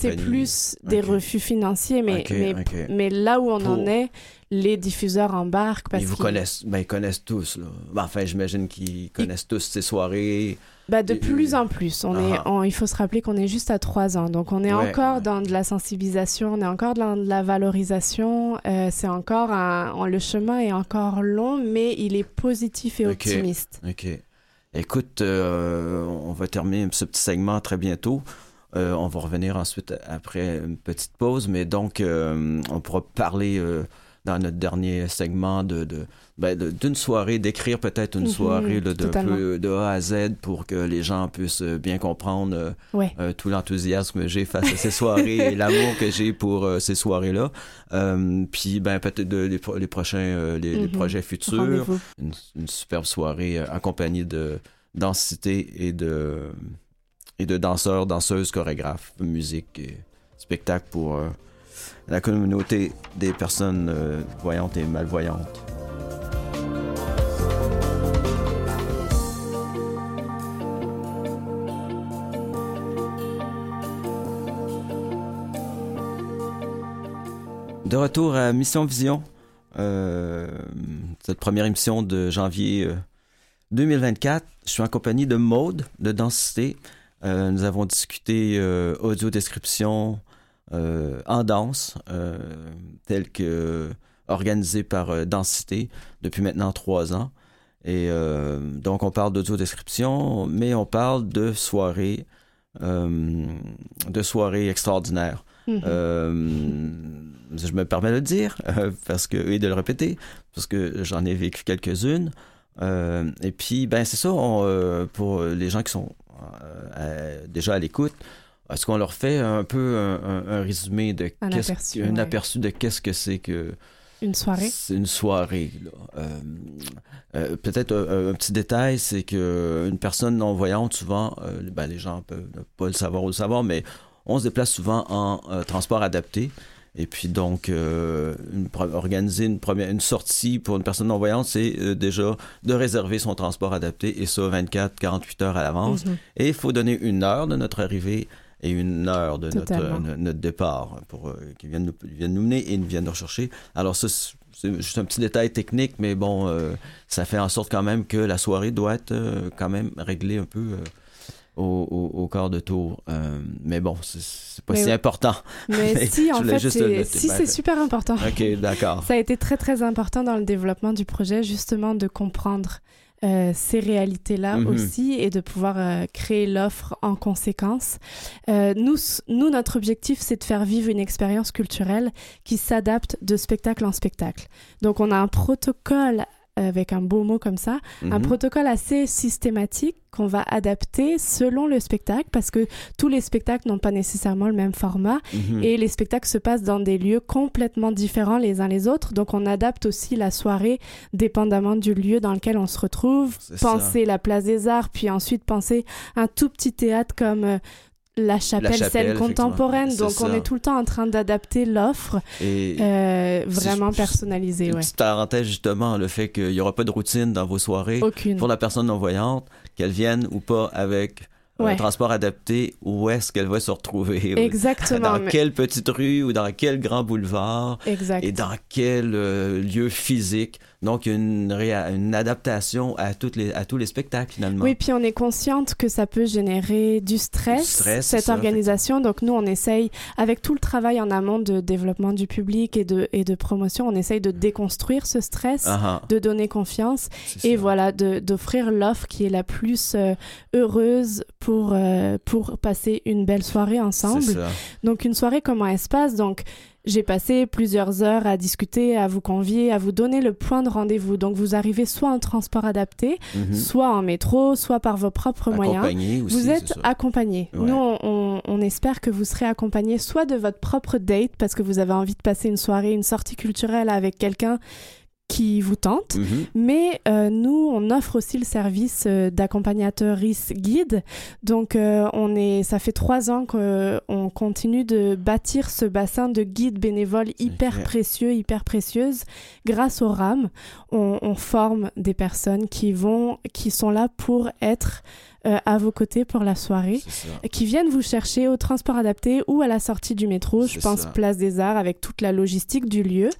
c'est plus des refus financiers, mais, là où on en est, les diffuseurs embarquent parce Ils vous connaissent, ben, ils connaissent tous. Là. Ben, enfin, j'imagine qu'ils connaissent tous ces soirées. Bah, de Et- plus en plus. On est, on- il faut se rappeler qu'on est juste à trois ans. Donc, on est Ouais, encore ouais. dans de la sensibilisation, on est encore dans de la valorisation. Euh, c'est encore un, on- le chemin est encore long, mais il est positif et optimiste. OK. Écoute, euh, on va terminer ce petit segment très bientôt. Euh, on va revenir ensuite après une petite pause, mais donc euh, on pourra parler euh, dans notre dernier segment de, de, ben, de- d'une soirée, d'écrire peut-être une Mhm, soirée là, totalement. peu de A à Z pour que les gens puissent euh, bien comprendre euh, Ouais. euh, tout l'enthousiasme que j'ai face à ces soirées et l'amour que j'ai pour euh, ces soirées-là. Puis ben peut-être de- les, pro- les prochains les, les Mhm. projets futurs une, une superbe soirée accompagnée de densité et de et de danseurs, danseuses, chorégraphes, musique et spectacle pour la communauté des personnes euh, voyantes et malvoyantes. De retour à Mission Vision, euh, cette première émission de janvier euh, 2024. Je suis en compagnie de Maude de Densité. Euh, nous avons discuté euh, audio-description euh, en danse, euh, telle que organisée par euh, Densité depuis maintenant trois ans. Et euh, donc, on parle d'audio-description, mais on parle de soirées, euh, de soirées extraordinaires. Mhm. Euh, je me permets de le dire euh, parce que et de le répéter parce que j'en ai vécu quelques-unes. Euh, et puis ben c'est ça on, euh, pour les gens qui sont euh, déjà à l'écoute. Est-ce qu'on leur fait un peu un, un- un résumé de Un qu'est-ce- aperçu, un ouais. aperçu de qu'est-ce que c'est que Une soirée? c'est une soirée. Euh, euh, Peut-être un, un petit détail, c'est que une personne non voyante, souvent, euh, ben, les gens peuvent pas le savoir ou le savoir, mais on se déplace souvent en transport adapté. Et puis donc, euh, une organiser une, première, une sortie pour une personne non voyante, c'est euh, déjà de réserver son transport adapté, et ça 24-48 heures à l'avance. Mhm. Et il faut donner une heure de notre arrivée et une heure de notre, notre départ pour euh, qu'ils viennent nous, viennent nous mener et ils viennent nous rechercher. Alors ça, c'est juste un petit détail technique, mais bon, euh, ça fait en sorte quand même que la soirée doit être euh, quand même réglée un peu euh, au, au, au quart de tour. Euh, mais bon, c'est- pas Mais si oui. important. Mais *laughs* Mais si, en fait, c'est si, Ben, c'est super important. OK, d'accord. *laughs* Ça a été très très important dans le développement du projet justement de comprendre euh, ces réalités-là Mhm. aussi et de pouvoir euh, créer l'offre en conséquence. Euh, nous, nous, notre objectif, c'est de faire vivre une expérience culturelle qui s'adapte de spectacle en spectacle. Donc, on a un protocole avec un beau mot comme ça, un Mhm. protocole assez systématique qu'on va adapter selon le spectacle parce que tous les spectacles n'ont pas nécessairement le même format Mhm. et les spectacles se passent dans des lieux complètement différents les uns les autres. Donc on adapte aussi la soirée dépendamment du lieu dans lequel on se retrouve. Ça. Penser la place des arts, puis ensuite penser un tout petit théâtre comme euh, la chapelle, chapelle, scène effectivement. contemporaine. Donc on est tout le temps en train d'adapter l'offre Et euh, vraiment personnalisée. une Ouais. petite parenthèse, justement, le fait qu'il n'y aura pas de routine dans vos soirées. Aucune. Pour la personne non-voyante, qu'elle vienne ou pas avec un Ouais. transport adapté, où est-ce qu'elle va se retrouver? *laughs* Exactement. Dans mais- quelle petite rue ou dans quel grand boulevard? Exact. et dans quel euh, lieu physique? Donc, une, adaptation à, toutes les, à tous les spectacles, finalement. Oui, puis on est consciente que ça peut générer du stress, Du stress, cette ça, organisation. Donc nous, on essaye, avec tout le travail en amont de développement du public et de, et de promotion, on essaye de déconstruire ce stress, Ah, ah, de donner confiance et ça. voilà, d'offrir l'offre qui est la plus euh, heureuse pour, euh, pour passer une belle soirée ensemble. Donc une soirée, comment elle se passe? Donc j'ai passé plusieurs heures à discuter, à vous convier, à vous donner le point de rendez-vous. Donc vous arrivez soit en transport adapté, Mhm. soit en métro, soit par vos propres moyens. Accompagné aussi, Vous êtes accompagné. Ouais. Nous, on- on espère que vous serez accompagné soit de votre propre date parce que vous avez envie de passer une soirée, une sortie culturelle avec quelqu'un qui vous tente. Mhm. Mais euh, nous, on offre aussi le service euh, d'accompagnateur guide. Donc, euh, on est, ça fait trois ans qu'on continue de bâtir ce bassin de guides bénévoles hyper précieux, hyper précieuses. Grâce au RAM, on, on forme des personnes qui vont, qui sont là pour être euh, à vos côtés pour la soirée qui viennent vous chercher au transport adapté ou à la sortie du métro, je pense ça. Place des Arts avec toute la logistique du lieu,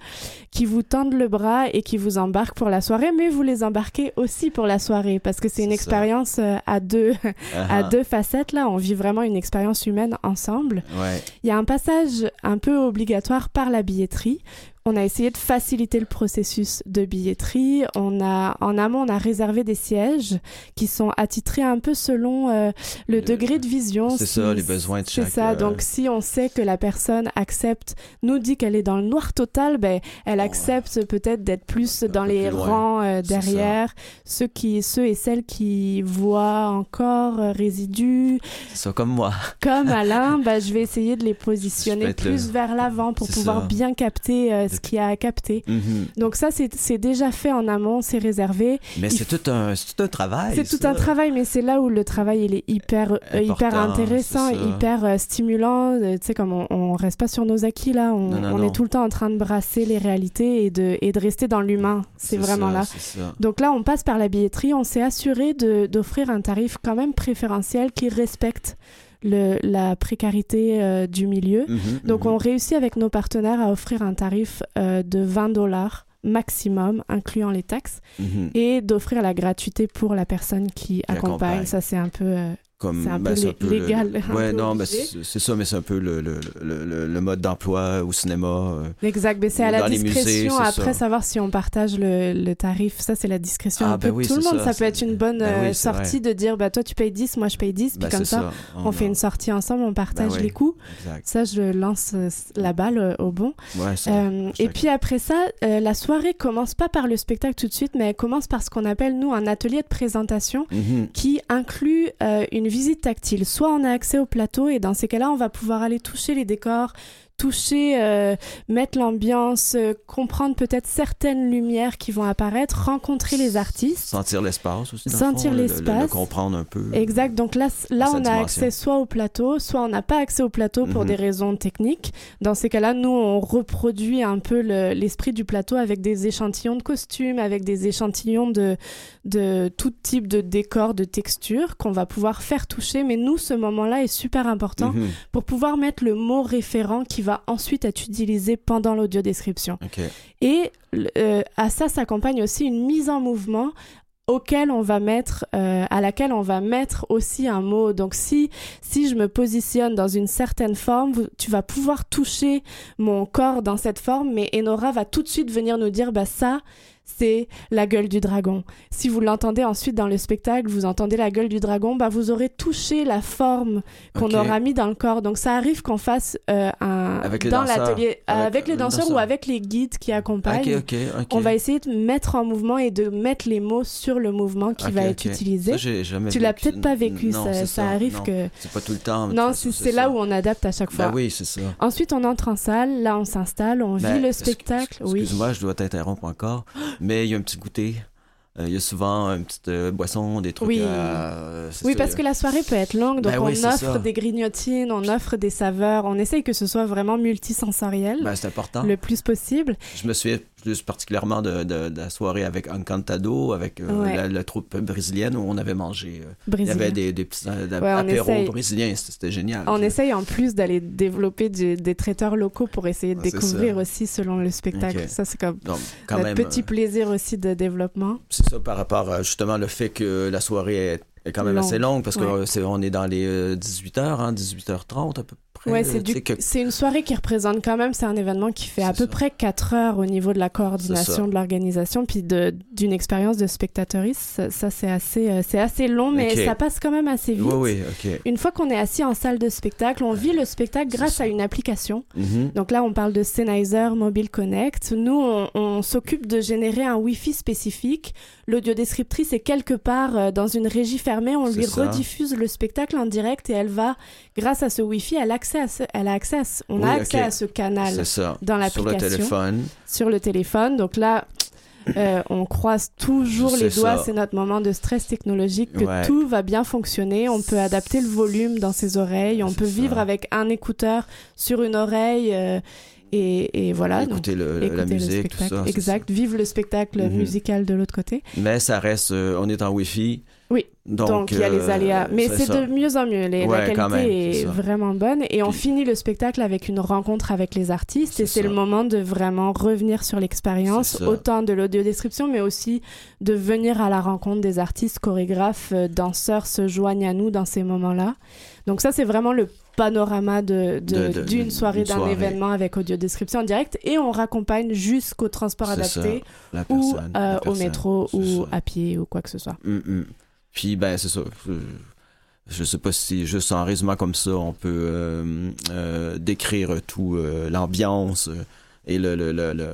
qui vous tendent le bras et qui vous embarquent pour la soirée, mais vous les embarquez aussi pour la soirée parce que c'est une ça. expérience euh, à deux *laughs* à Ah, deux facettes là, on vit vraiment une expérience humaine ensemble. Ouais. Il y a un passage un peu obligatoire par la billetterie. On a essayé de faciliter le processus de billetterie. On a, en amont, on a réservé des sièges qui sont attitrés un peu selon euh, le, Le- degré de vision. c'est ça, les besoins de C'est chaque, ça. euh, Donc, si on sait que la personne accepte, nous dit qu'elle est dans le noir total, ben, elle accepte peut-être d'être plus Un dans les plus rangs euh, C'est derrière. Ceux qui, ceux et celles qui voient encore résidus, C'est ça, comme moi. *laughs* comme Alain, bah, je vais essayer de les positionner plus le- vers l'avant pour C'est pouvoir ça. bien capter ce qu'il y a à capter. Mhm. Donc ça, c'est déjà fait en amont, c'est réservé. Mais c'est tout tout un travail. C'est tout un travail, mais c'est là où le travail il est hyper, euh, Important, hyper intéressant, hyper euh, stimulant. Euh, tu sais, comme on, on reste pas sur nos acquis là, on, Non, non, on non. est tout le temps en train de brasser les réalités et de, et de rester dans l'humain. C'est vraiment ça, là. Donc là, on passe par la billetterie. On s'est assuré d'offrir un tarif quand même préférentiel qui respecte le, la précarité euh, du milieu. Mhm, Donc mhm. on réussit avec nos partenaires à offrir un tarif euh, de 20 dollars maximum, incluant les taxes, Mhm. et d'offrir la gratuité pour la personne qui, accompagne. accompagne. Ça, c'est un peu... Comme, C'est un peu lé- le- légal, un ouais, peu non, mais obligé. c'est ça, mais c'est un peu le, le, le, le- le mode d'emploi au cinéma. euh. Exact, mais c'est à la musées, discrétion. c'est Après, ça. savoir si on partage le, le tarif, ça, c'est la discrétion Ah, un peu ben de tout le monde. ça, Ça, peut être une bonne Ben euh, oui, sortie de dire, bah, toi, tu payes 10, moi, je paye 10, puis Ben, comme ça, on fait une sortie ensemble, on partage Ben oui. les coûts. Exact. Ça, je lance euh, la balle au bon. Ouais, Euh, et puis après ça, euh, la soirée commence pas par le spectacle tout de suite, mais elle commence par ce qu'on appelle, nous, un atelier de présentation Mhm. qui inclut euh, une visite tactile. Soit on a accès au plateau et dans ces cas-là, on va pouvoir aller toucher les décors, toucher, euh, mettre l'ambiance, euh, comprendre peut-être certaines lumières qui vont apparaître, rencontrer les artistes. Sentir l'espace aussi. Sentir fond, le- le- l'espace. Le, comprendre un peu. Exact. Donc là, là on a accès soit au plateau, soit on n'a pas accès au plateau pour Mhm. des raisons techniques. Dans ces cas-là, nous, on reproduit un peu le- l'esprit du plateau avec des échantillons de costumes, avec des échantillons de, de tout type de décors, de textures qu'on va pouvoir faire toucher. Mais nous, ce moment-là est super important Mhm. pour pouvoir mettre le mot référent qui va ensuite être utilisé pendant l'audio-description. Et euh, à ça s'accompagne aussi une mise en mouvement auquel on va mettre euh, à laquelle on va mettre aussi un mot donc si si je me positionne dans une certaine forme vous- tu vas pouvoir toucher mon corps dans cette forme mais Enora va tout de suite venir nous dire bah ça c'est la gueule du dragon. Si vous l'entendez ensuite dans le spectacle, vous entendez la gueule du dragon, bah vous aurez touché la forme qu'on aura mis dans le corps. Donc ça arrive qu'on fasse euh, un Avec les dans l'atelier euh, Avec avec, les danseurs, danseurs. ou avec les guides qui accompagnent. On va essayer de mettre en mouvement et de mettre les mots sur le mouvement qui va être utilisé. Ça, tu l'as peut-être pas vécu, Non, ça, arrive non. que. C'est pas tout le temps. Non, c'est là où on adapte à chaque fois. Ben oui, c'est ça. Ensuite, on entre en salle, là, on s'installe, on vit le spectacle. Oui. Excuse-moi, je dois t'interrompre encore, *gasps* mais il y a un petit goûter. Euh, Il y a souvent une petite euh, boisson, des trucs. Oui. euh, c'est Oui, ça, parce que la soirée peut être longue, donc Ben on oui, c'est offre ça. des grignotines, on offre des saveurs, on essaye que ce soit vraiment multisensoriel Ben, c'est important. le plus possible. Je me souviens plus particulièrement de, de- de la soirée avec Encantado, avec euh, Ouais. la, la troupe brésilienne où on avait mangé. euh, il y avait des, des petits euh, Ouais, apéros essaye. brésiliens, c'était génial. On essaye en plus d'aller développer du- des traiteurs locaux pour essayer de Ouais, découvrir aussi selon le spectacle. Ça, c'est comme Donc, quand notre même, petit plaisir aussi de développement. c'est ça par rapport à justement le fait que la soirée est, est quand même assez longue parce Ouais. qu'on est, on est dans les 18h, hein, 18h30 à peu Ouais, euh, c'est du- que- une soirée qui représente quand même, c'est un événement qui fait à peu ça. près 4 heures au niveau de la coordination, de l'organisation, puis d'une expérience de spectatrice. Ça, ça, c'est assez, euh, c'est assez long, mais ça passe quand même assez vite. Oui, oui, ok. Une fois qu'on est assis en salle de spectacle, on vit le spectacle grâce ça. à une application. Mhm. Donc là, on parle de Sennheiser Mobile Connect. Nous, on, on s'occupe de générer un Wi-Fi spécifique. L'audiodescriptrice est quelque part euh, dans une régie fermée. On lui ça. rediffuse le spectacle en direct et elle va, grâce à ce Wi-Fi, elle, a accès à ce- elle a accès à ce- on a accès à ce canal ça. dans Sur le l'application téléphone. sur le téléphone. Donc là, euh, on croise toujours les doigts. C'est notre moment de stress technologique que Ouais. tout va bien fonctionner. On peut adapter le volume dans ses oreilles. On peut vivre avec un écouteur sur une oreille. euh, et, et voilà. donc, écouter le- écouter la le musique, tout spectacle. ça. c'est Exact. Vivre le spectacle Mhm. musical de l'autre côté. Mais ça reste, euh, on est en Wi-Fi. Oui. Donc, Donc, il y a les euh, aléas. Mais c'est de mieux en mieux. Les- Ouais, la qualité même, est vraiment bonne. Et on Puis- finit le spectacle avec une rencontre avec les artistes. Et C'est le moment de vraiment revenir sur l'expérience, autant de l'audiodescription, mais aussi de venir à la rencontre des artistes, chorégraphes, euh, danseurs se joignent à nous dans ces moments-là. Donc ça, c'est vraiment le panorama de, de- De- de- d'une soirée, d'une d'un événement avec audiodescription en direct. Et on raccompagne jusqu'au transport ça, adapté ou euh, au métro ou ça. à pied ou quoi que ce soit. Mm, mm. Puis, ben, c'est ça. Je, sais pas si, juste en résumant comme ça, on peut euh, euh, décrire tout, euh, l'ambiance euh, et le, le, le- le-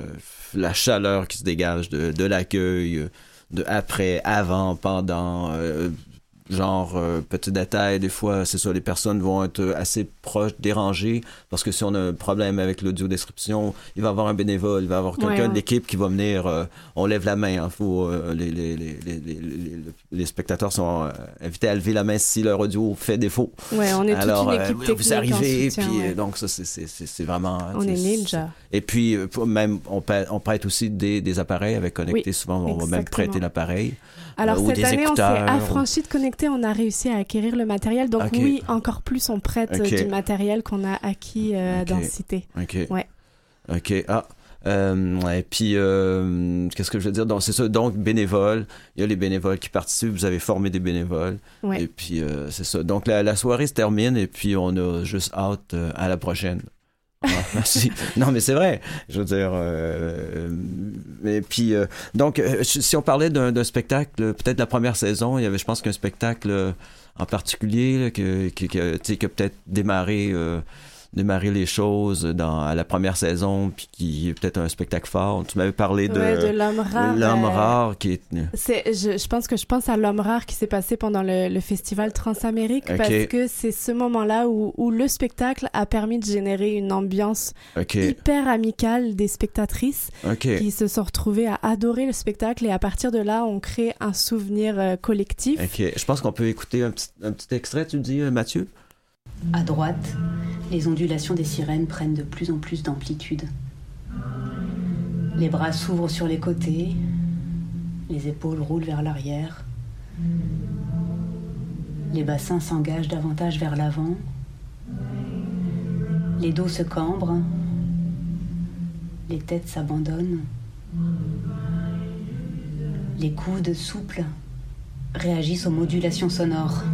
la chaleur qui se dégage de, de l'accueil, euh, de après, avant, pendant. Euh, genre, euh, petit détail, des fois, c'est ça, les personnes vont être assez proches, dérangées, parce que si on a un problème avec l'audio-description, il va y avoir un bénévole, il va y avoir quelqu'un Ouais, de l'équipe qui va venir, euh, on lève la main, hein, faut, euh, les, les, les, les, spectateurs sont euh, invités à lever la main si leur audio fait défaut. Ouais, on est Alors, toute une euh, équipe technique vous arrivez, soutien, puis ouais. euh, donc ça, c'est- c'est c'est- c'est vraiment... On est ninja. Et puis, euh, même, on, prête- on prête aussi des, des appareils avec connectés. Oui, Souvent, on va même prêter l'appareil. Alors Euh, ou cette des année, on s'est affranchi de connecter, on a réussi à acquérir le matériel. Donc oui, encore plus, on prête euh, du matériel qu'on a acquis euh, Ok. dans Cité. OK. Ouais. OK. Ah. Euh, et puis, euh, qu'est-ce que je veux dire? Donc, c'est ça. Donc, bénévoles. Il y a les bénévoles qui participent. Vous avez formé des bénévoles. Ouais. Et puis, euh, c'est ça. Donc, la, la soirée se termine et puis on a juste hâte euh, à la prochaine. *laughs* Non, mais c'est vrai. Je veux dire. Euh, et puis, euh, donc, euh, si on parlait d'un spectacle, peut-être la première saison, il y avait, je pense qu'un spectacle en particulier là, que, tu sais, qui a peut-être démarré. euh, démarrer les choses dans à la première saison puis qui est peut-être un spectacle fort tu m'avais parlé de, Ouais, de l'homme rare. l'homme euh, rare qui est je, je pense que je pense à l'homme rare qui s'est passé pendant le, le festival Transamérique Ok. parce que c'est ce moment-là où, où le spectacle a permis de générer une ambiance hyper amicale des spectatrices qui se sont retrouvées à adorer le spectacle et à partir de là, on crée un souvenir euh, collectif. je pense qu'on peut écouter un petit, un petit extrait tu dis euh, Mathieu? À droite, les ondulations des sirènes prennent de plus en plus d'amplitude. Les bras s'ouvrent sur les côtés, les épaules roulent vers l'arrière. Les bassins s'engagent davantage vers l'avant. Les dos se cambrent. Les têtes s'abandonnent. Les coudes souples réagissent aux modulations sonores.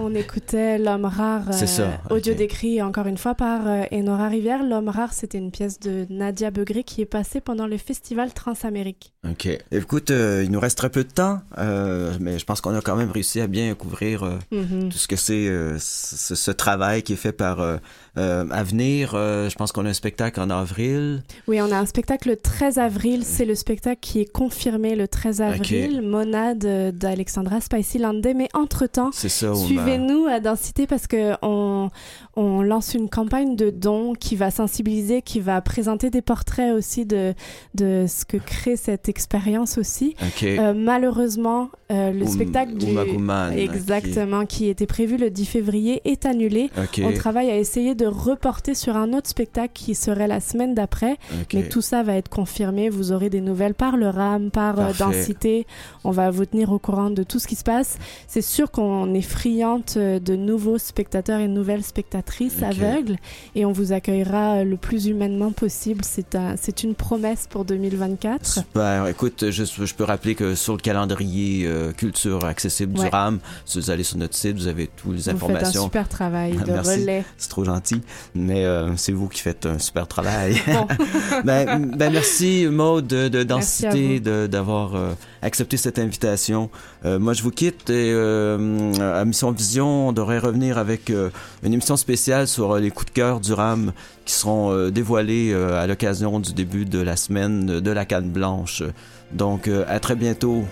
On écoutait L'homme rare, ça, euh, audio décrit encore une fois par euh, Enora Rivière. L'homme rare, c'était une pièce de Nadia Begré qui est passée pendant le festival Transamérique. OK. Écoute, euh, il nous reste très peu de temps, euh, mais je pense qu'on a quand même réussi à bien couvrir euh, Mhm. tout ce que c'est euh, ce, ce travail qui est fait par euh, euh, Avenir. Euh, je pense qu'on a un spectacle en avril. Oui, on a un spectacle le 13 avril. C'est le spectacle qui est confirmé le 13 avril. Monade euh, d'Alexandra Spicy Landé. Mais entre-temps, C'est Suivez-nous à Densité parce que on, on lance une campagne de dons qui va sensibiliser, qui va présenter des portraits aussi de, de ce que crée cette expérience aussi. Euh, malheureusement, euh, le Oum- spectacle du... Exactement, qui était prévu le 10 février est annulé. On travaille à essayer de reporter sur un autre spectacle qui serait la semaine d'après. Mais tout ça va être confirmé. Vous aurez des nouvelles par le RAM, par euh, Parfait. Densité. On va vous tenir au courant de tout ce qui se passe. C'est sûr qu'on est friante euh, de nouveaux spectateurs et nouvelles spectatrices aveugles et on vous accueillera euh, le plus humainement possible. C'est un, c'est une promesse pour 2024. Super. Écoute, je, je peux rappeler que sur le calendrier euh, culture accessible Ouais. du RAM, si vous allez sur notre site, vous avez toutes les Vous faites un informations. super travail de Merci. relais. C'est trop gentil, mais euh, c'est vous qui faites un super travail. *laughs* Bon. *laughs* ben, ben, merci Maud de, Densité d'avoir euh, accepté cette invitation. Moi, je vous quitte et à Mission On devrait revenir avec euh, une émission spéciale sur euh, les coups de cœur du RAM qui seront euh, dévoilés à l'occasion du début de la semaine de la canne blanche. Donc, à très bientôt.